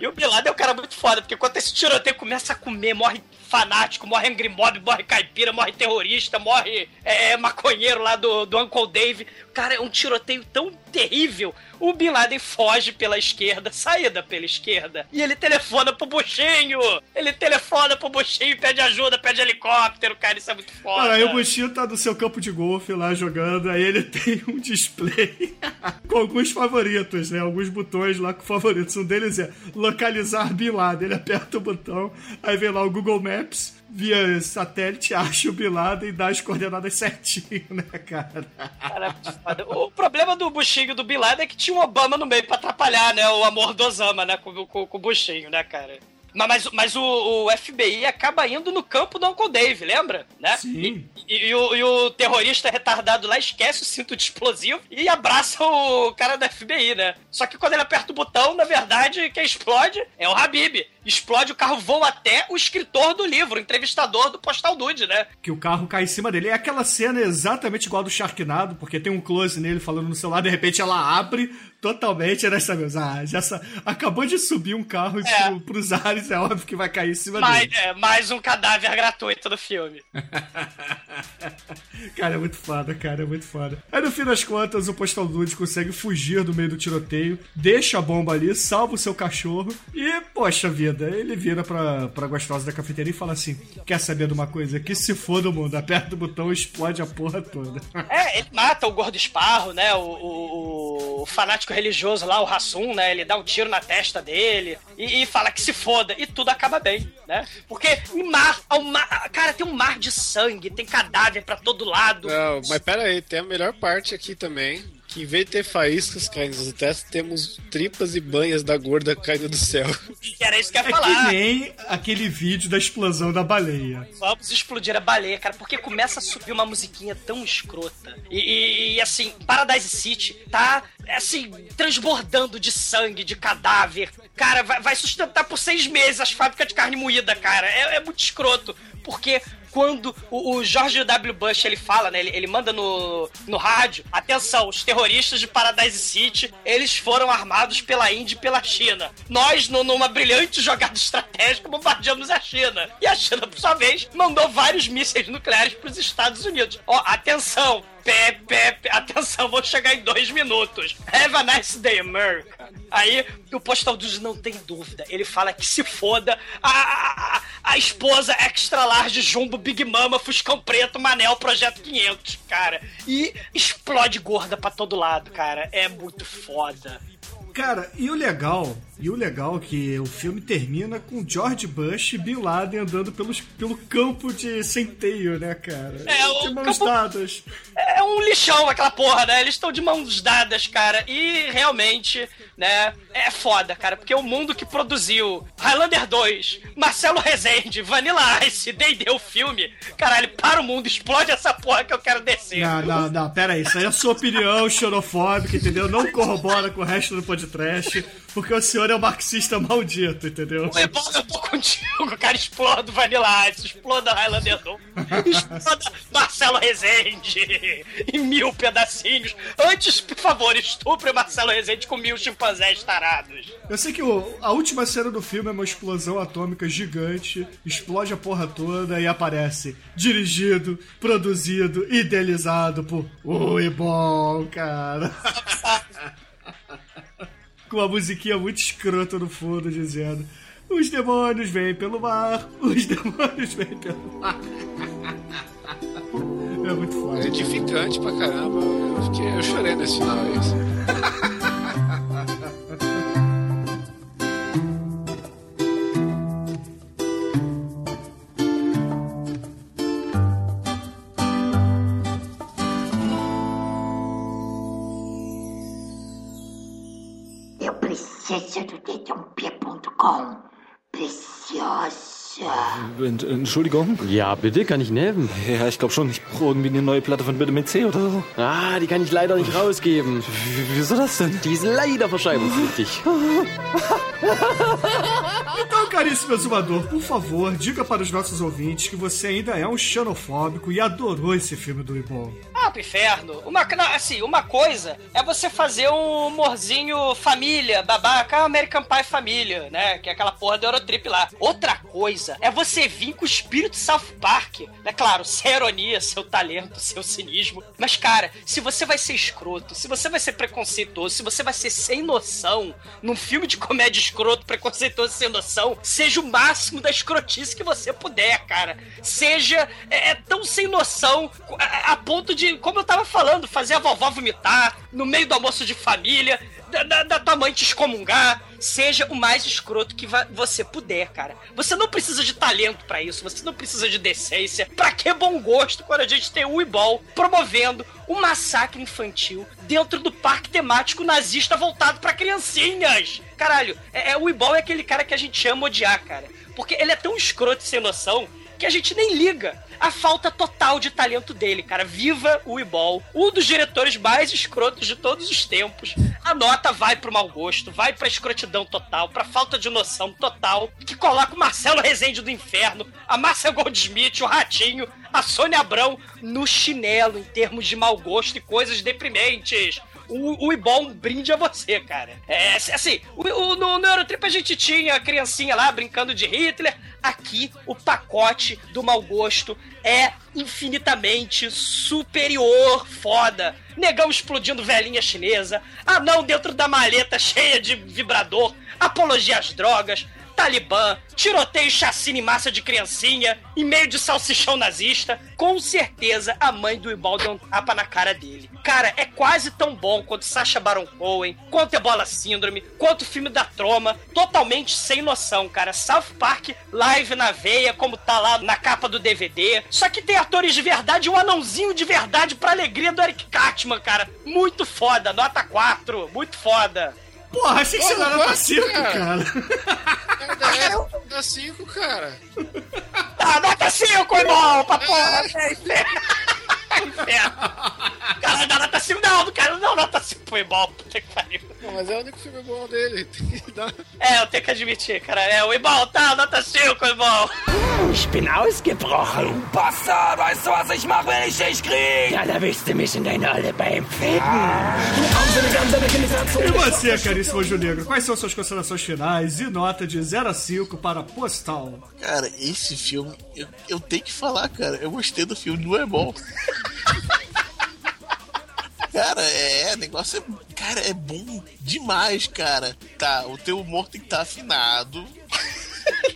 E o Bin Laden é um cara muito foda, porque quando esse tiroteio começa a comer, morre fanático, morre Angry Mob, morre caipira, morre terrorista, morre é, maconheiro lá do, do Uncle Dave. Cara, é um tiroteio tão terrível. O Bin Laden foge pela esquerda, saída pela esquerda, e ele telefona pro Buchinho! Ele telefona pro Buchinho, pede ajuda, pede helicóptero, cara, isso é muito foda. Cara, aí o Buchinho tá no seu campo de golfe lá jogando, aí ele *laughs* tem um display *laughs* com alguns favoritos, né? Alguns botões lá com favoritos. Um deles é localizar Bin Laden. Ele aperta o botão, aí vem lá o Google Maps, via satélite, *laughs* acha o Bin Laden e dá as coordenadas certinho, né, cara? O problema do buchinho do Bin Laden é que tinha um Obama no meio pra atrapalhar, né? O amor do Osama, né? Com, com, com o buchinho, né, cara? Mas, mas, mas o, o FBI acaba indo no campo do Uncle Dave, lembra? Né? Sim. E, e o, e o terrorista retardado lá esquece o cinto de explosivo e abraça o cara da FBI, né? Só que quando ele aperta o botão, na verdade, quem explode é o Habib. Explode, o carro voa até o escritor do livro, o entrevistador do Postal Dude, né? Que o carro cai em cima dele. É aquela cena exatamente igual a do Sharknado, porque tem um close nele falando no celular, de repente ela abre totalmente nessa mesa. Ah, já sa- acabou de subir um carro É. pro, pros ares, é óbvio que vai cair em cima Mais, dele. é, mais um cadáver gratuito no filme. *laughs* Cara, é muito foda, cara, é muito foda. Aí no fim das contas, o Postal Dude consegue fugir do meio do tiroteio, deixa a bomba ali, salva o seu cachorro e, poxa vida, ele vira pra, pra gostosa da cafeteria e fala assim: Quer saber de uma coisa? Que se foda o mundo, aperta o botão e explode a porra toda. É, ele mata o gordo esparro, né? O, o- o fanático religioso lá, o Rassum, né? Ele dá um tiro na testa dele e, e fala que se foda. E tudo acaba bem, né? Porque mar, ao mar, cara, tem um mar de sangue, tem cadáver pra todo lado. Não, mas pera aí, tem a melhor parte aqui também. Que em vez de ter faíscas caindo do teto, temos tripas e banhas da gorda caindo do céu. *laughs* Que era isso que eu ia É falar. que nem aquele vídeo da explosão da baleia. Vamos explodir a baleia, cara, porque começa a subir uma musiquinha tão escrota. E, e- e, assim, Paradise City tá, assim, transbordando de sangue, de cadáver. Cara, vai, vai sustentar por seis meses as fábricas de carne moída, cara. É, é muito escroto. Porque quando o, o George W. Bush ele fala, né? Ele, ele manda no, no rádio: atenção, os terroristas de Paradise City eles foram armados pela Índia e pela China. Nós, no- numa brilhante jogada estratégica, bombardeamos a China. E a China, por sua vez, mandou vários mísseis nucleares para os Estados Unidos. Ó, atenção! Pé, pé, pé. Atenção, vou chegar em dois minutos. Have a nice day, America. Aí o postal dos não tem dúvida. Ele fala que se foda a, a, a esposa extra large Jumbo Big Mama Fuscão Preto Manel Projeto 500, cara. E explode gorda pra todo lado, cara. É muito foda. Cara, e o legal, e o legal é que o filme termina com George Bush e Bin Laden andando pelos, pelo campo de centeio, né, cara? É, o de mãos campo- dadas. É um lixão aquela porra, né? Eles estão de mãos dadas, cara. E realmente, né, é foda, cara. Porque o mundo que produziu Highlander 2, Marcelo Rezende, Vanilla Ice, D&D o filme, caralho, para o mundo, explode essa porra que eu quero descer. Não, não, não, pera aí. Isso aí é a sua opinião xenofóbica, entendeu? Não corrobora com o resto do podcast, porque o senhor é um marxista maldito, entendeu? É bom, eu tô contigo, *laughs* cara. Exploda o Vanilla Ice, exploda Highlander 2, exploda Marcelo Rezende em mil pedacinhos. Antes, por favor, estupre Marcelo Rezende com mil chimpanzés tarados. Eu sei que o- a última cena do filme é uma explosão atômica gigante, explode a porra toda e aparece dirigido, produzido, idealizado por Ui, bom, cara. Com uma musiquinha muito escrota no fundo dizendo: Os demônios vêm pelo mar, os *laughs* demônios vêm pelo mar. *laughs* É muito É foda. edificante pra caramba. Eu, fiquei, eu chorei nesse final. é isso. *laughs* Eu preciso do. Preciosa. Ent- Entschuldigung? Ja, bitte, kann ich helfen? Ja, ich glaube schon. Ich brauche irgendwie eine neue Platte von Vitamin C oder so. Ah, die kann ich leider nicht rausgeben. Wieso das denn? Die ist leider verschreibungspflichtig. Então, caríssimo exumador, por favor, diga para os nossos ouvintes que você ainda é um xenofóbico e adorou esse filme do Ibon. Ah, pro inferno. Uma, assim, uma coisa é você fazer um humorzinho família, babaca, American Pie família, né? Que é aquela porra do Eurotrip lá. Outra coisa é você vir com o espírito South Park. É claro, sem ironia, seu talento, seu cinismo. Mas, cara, se você vai ser escroto, se você vai ser preconceituoso, se você vai ser sem noção num filme de comédia escroto, preconceituoso sem noção, seja o máximo da escrotice que você puder, cara. Seja é, é, tão sem noção a, a ponto de, como eu tava falando, fazer a vovó vomitar no meio do almoço de família, da, da, da tua mãe te excomungar. Seja o mais escroto que você puder, cara. Você não precisa de talento pra isso, você não precisa de decência. Pra que bom gosto quando a gente tem o Uibol promovendo um massacre infantil dentro do parque temático nazista voltado pra criancinhas? Caralho, é, é, o Uibol é aquele cara que a gente ama odiar, cara. Porque ele é tão escroto sem noção que a gente nem liga a falta total de talento dele, cara. Viva o Ibol, um dos diretores mais escrotos de todos os tempos. A nota vai pro mau gosto, vai pra escrotidão total, pra falta de noção total, que coloca o Marcelo Rezende do Inferno, a Márcia Goldsmith, o Ratinho, a Sônia Abrão no chinelo em termos de mau gosto e coisas deprimentes. O, o Ibol um brinde a você, cara. É, assim, o, o- no, no Eurotrip a gente tinha a criancinha lá brincando de Hitler. Aqui, o pacote do mau gosto é infinitamente superior, foda. Negão explodindo velhinha chinesa, anão dentro da maleta *laughs* cheia de vibrador, apologia às drogas, Talibã, tiroteio, chacina em massa de criancinha, em meio de salsichão nazista, com certeza a mãe do Ibal deu um tapa na cara dele. Cara, é quase tão bom quanto Sacha Baron Cohen, quanto Ebola Síndrome, quanto o filme da Troma, totalmente sem noção, cara. South Park live na veia, como tá lá na capa do DVD. Só que tem atores de verdade e um anãozinho de verdade pra alegria do Eric Cartman, cara. Muito foda, nota 4, muito foda. Porra, achei que você não era pra gosto, circo, cara. cara. Dá, dá cinco, cara. Ah, nota 5, irmão! Pra porra! É É inferno! Cara, dá nota 5 não, não quero não nota 5 pro irmão, puta que pariu. Não, mas é o único filme bom dele. *laughs* Tem que dar. É, eu tenho que admitir, cara. É, o irmão tá, nota 5, irmão. Ich bin ausgebrochen. Bastard, weißt du, was ich mache, wenn ich dich krieg? Ja, da willst du mich in deine Olle beim E você, caríssimo Anjo Negro, quais são suas considerações finais e nota de 0 a 5 para Postal? Cara, esse filme, eu, eu tenho que falar, cara. Eu gostei do filme, não é bom. *laughs* Cara, é, o negócio é. Cara, é bom demais, cara. Tá, o teu humor tem que estar afinado.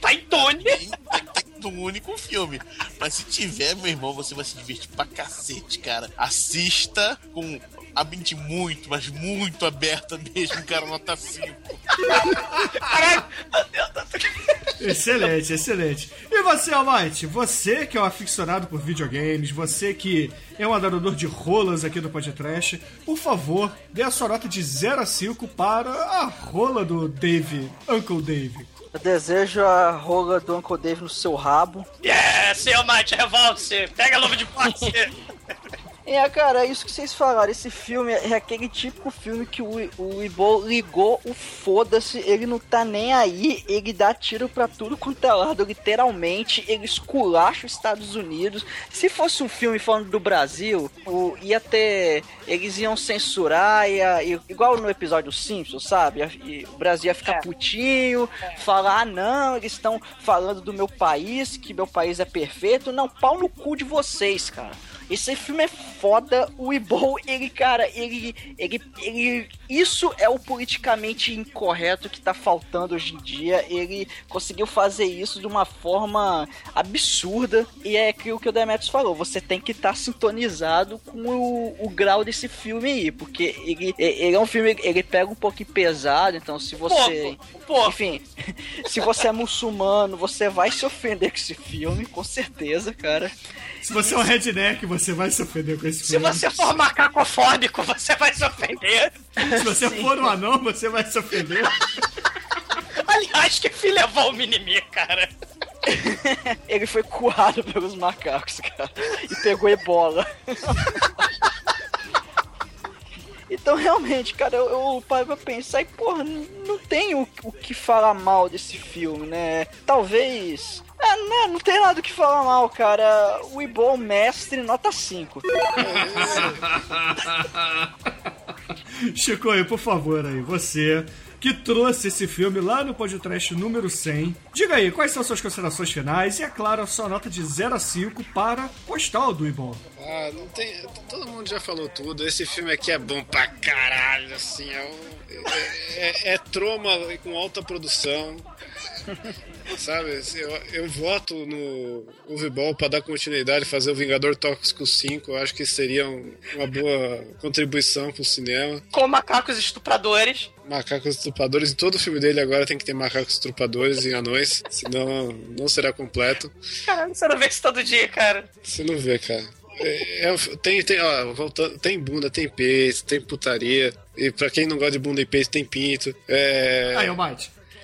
tá em tone. Tá, tá em tone com o filme. Mas se tiver, meu irmão, você vai se divertir pra cacete, cara. Assista com a mente muito, mas muito aberta mesmo, cara, nota 5. *laughs* Excelente, excelente. E você, Almighty? Você que é um aficionado por videogames, você que é um adorador de rolas aqui do podcast, por favor, dê a sua nota de 0 a 5 para a rola do Dave, Uncle Dave. Eu desejo a rola do Uncle Dave no seu rabo. Yeah, seu Mate, revolte-se! Pega a luva de posse! *laughs* É, cara, é isso que vocês falaram. Esse filme é aquele típico filme que o, o Ibo ligou o foda-se, ele não tá nem aí, ele dá tiro pra tudo quanto é lado, literalmente, ele esculacha os Estados Unidos. Se fosse um filme falando do Brasil, o, ia ter. Eles iam censurar, ia, ia- igual no episódio Simpsons, sabe? E o Brasil ia ficar putinho, falar, ah, não, eles estão falando do meu país, que meu país é perfeito. Não, pau no cu de vocês, cara. Esse filme é foda, o Ibol, ele, cara, ele, ele, ele, isso é o politicamente incorreto que tá faltando hoje em dia, ele conseguiu fazer isso de uma forma absurda, e é aquilo que o Demetrius falou, você tem que estar sintonizado com o, o grau desse filme aí, porque ele, ele é um filme, ele pega um pouquinho pesado, então se você, enfim, *laughs* se você é muçulmano, você vai se ofender com esse filme, com certeza, cara. Se você é um redneck, você vai se ofender com esse Se filme. você for macacofóbico, você vai se ofender. Se você for um anão, você vai se ofender. *laughs* Aliás, que filho levou o Minimi, cara? *laughs* Ele foi curado pelos macacos, cara. E pegou ebola. *laughs* Então, realmente, cara, eu, eu paro pra pensar e, porra, não tem o, o que falar mal desse filme, né? Talvez. É, né, não tem nada que falar mal, cara. O Ibol mestre, nota 5. *laughs* Chico, aí, por favor, aí, você que trouxe esse filme lá no podcast número 100. Diga aí, quais são suas considerações finais e, é claro, a sua nota de 0 a 5 para Postal do Ibon. Ah, não tem. Todo mundo já falou tudo. Esse filme aqui é bom pra caralho, assim. É, um- é, é- é troma com alta produção. Sabe, assim, eu, eu voto no Uvibol pra dar continuidade, fazer o Vingador Tóxico 5. Eu acho que seria um- uma boa contribuição pro cinema. Com macacos estupradores. Macacos estrupadores, em todo filme dele agora tem que ter macacos estrupadores e anões, senão não será completo. Caralho, você não vê isso todo dia, cara. Você não vê, cara. É, é, tem, tem, ó, voltando, tem bunda, tem peito, tem putaria. E pra quem não gosta de bunda e peito, tem pinto. É... Aí,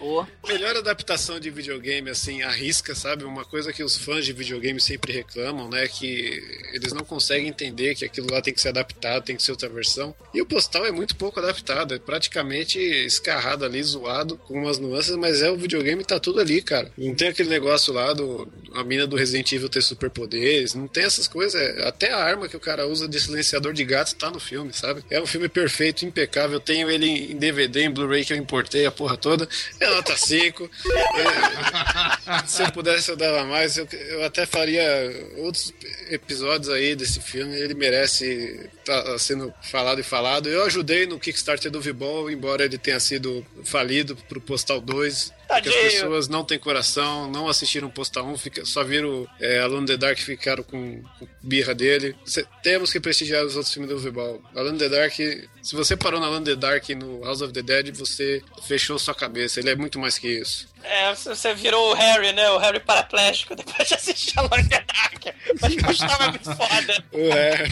Almighty. Melhor adaptação de videogame, assim, arrisca, sabe? Uma coisa que os fãs de videogame sempre reclamam, né? Que eles não conseguem entender que aquilo lá tem que ser adaptado, tem que ser outra versão. E o Postal é muito pouco adaptado, é praticamente escarrado ali, zoado, com umas nuances, mas é o videogame tá tudo ali, cara. Não tem aquele negócio lá do a mina do Resident Evil ter superpoderes, não tem essas coisas. é- Até a arma que o cara usa de silenciador de gato tá no filme, sabe? É um filme perfeito, impecável. Eu tenho ele em DVD, em Blu-ray que eu importei a porra toda. É nota 5. É, *laughs* se eu pudesse eu dava mais, eu, eu até faria outros episódios aí desse filme. Ele merece estar sendo falado e falado. Eu ajudei no Kickstarter do Vibol, embora ele tenha sido falido pro Postal 2. Porque as pessoas não têm coração, não assistiram Postal 1, fica, só viram é, in the Dark ficaram com, com birra dele. Cê- temos que prestigiar os outros filmes do Vibol. Alone in the Dark, se você parou na in the Dark no House of the Dead, você fechou sua cabeça. Ele é muito mais que isso. É, você virou o Harry, né? O Harry paraplégico *laughs* depois de assistir a Long Dark. Mas gostava muito foda. É.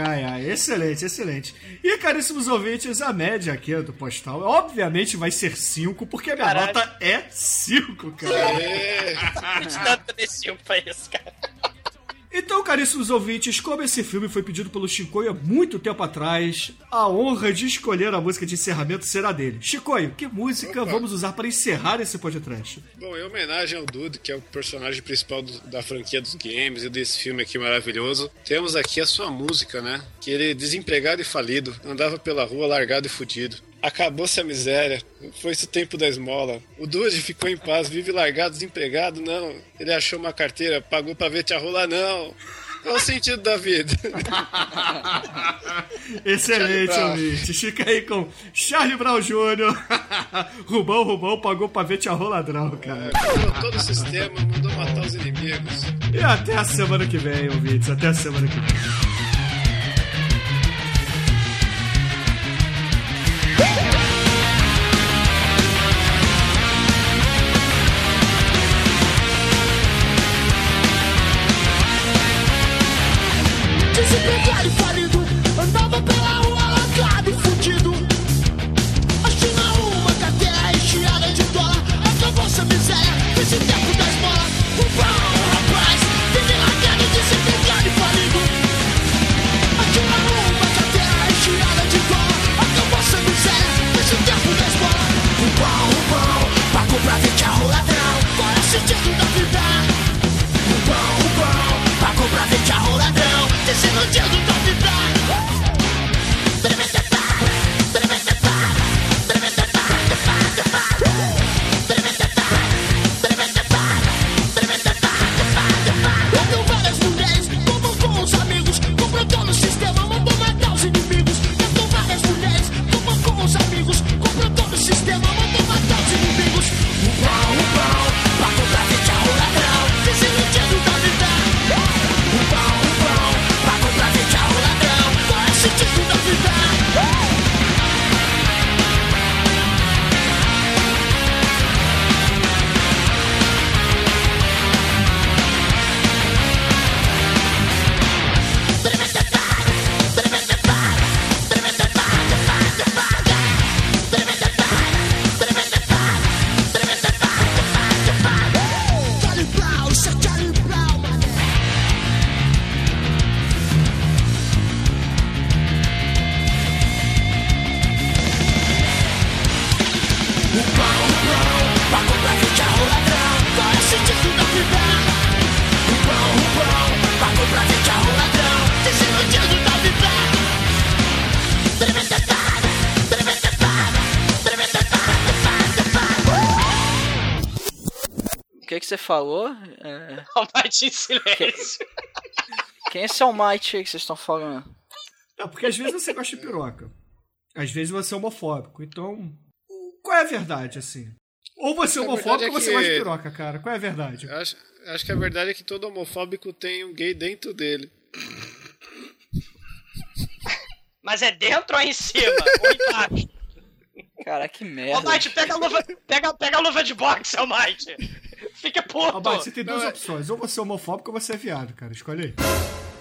Ai, ai, excelente, excelente. E, caríssimos ouvintes, a média aqui do postal, obviamente, vai ser 5, porque a minha Caralho. nota é 5, cara. Tanto nesse filme pra isso, cara. Então, caríssimos ouvintes, como esse filme foi pedido pelo Chicoio há muito tempo atrás, a honra de escolher a música de encerramento será dele. Chicoio, que música vamos usar para encerrar esse podcast? Bom, em homenagem ao Dude, que é o personagem principal do- da franquia dos games e desse filme aqui maravilhoso, temos aqui a sua música, né? Que ele, desempregado e falido, andava pela rua largado e fudido. Acabou-se a miséria, foi-se o tempo da esmola. O Dude ficou em paz, vive largado, desempregado, não. Ele achou uma carteira, pagou pra ver te rolar, não. Qual o sentido da vida? *laughs* Excelente, ouvinte. Fica aí com Charlie Brown Jr. *laughs* Rubão, Rubão pagou pra ver tia roladrão, cara. Quebrou todo o sistema, mandou matar os inimigos. E até a semana que vem, ouvintes. Até a semana que vem. Falou? É... Almighty em silêncio. Quem é esse Almighty aí que vocês estão falando? É porque às vezes você gosta de piroca. Às vezes você é homofóbico. Então, qual é a verdade, assim? Ou você é homofóbico é ou você que- gosta de piroca, cara. Qual é a verdade? Acho, acho que a verdade é que todo homofóbico tem um gay dentro dele. Mas é dentro ou em cima? ou embaixo? Cara, que merda. Almighty, pega a luva, pega, pega a luva de boxe, Almighty. Fica puto. Almighty, você tem duas opções. Ou você é homofóbico ou você é viado, cara. Escolhe aí.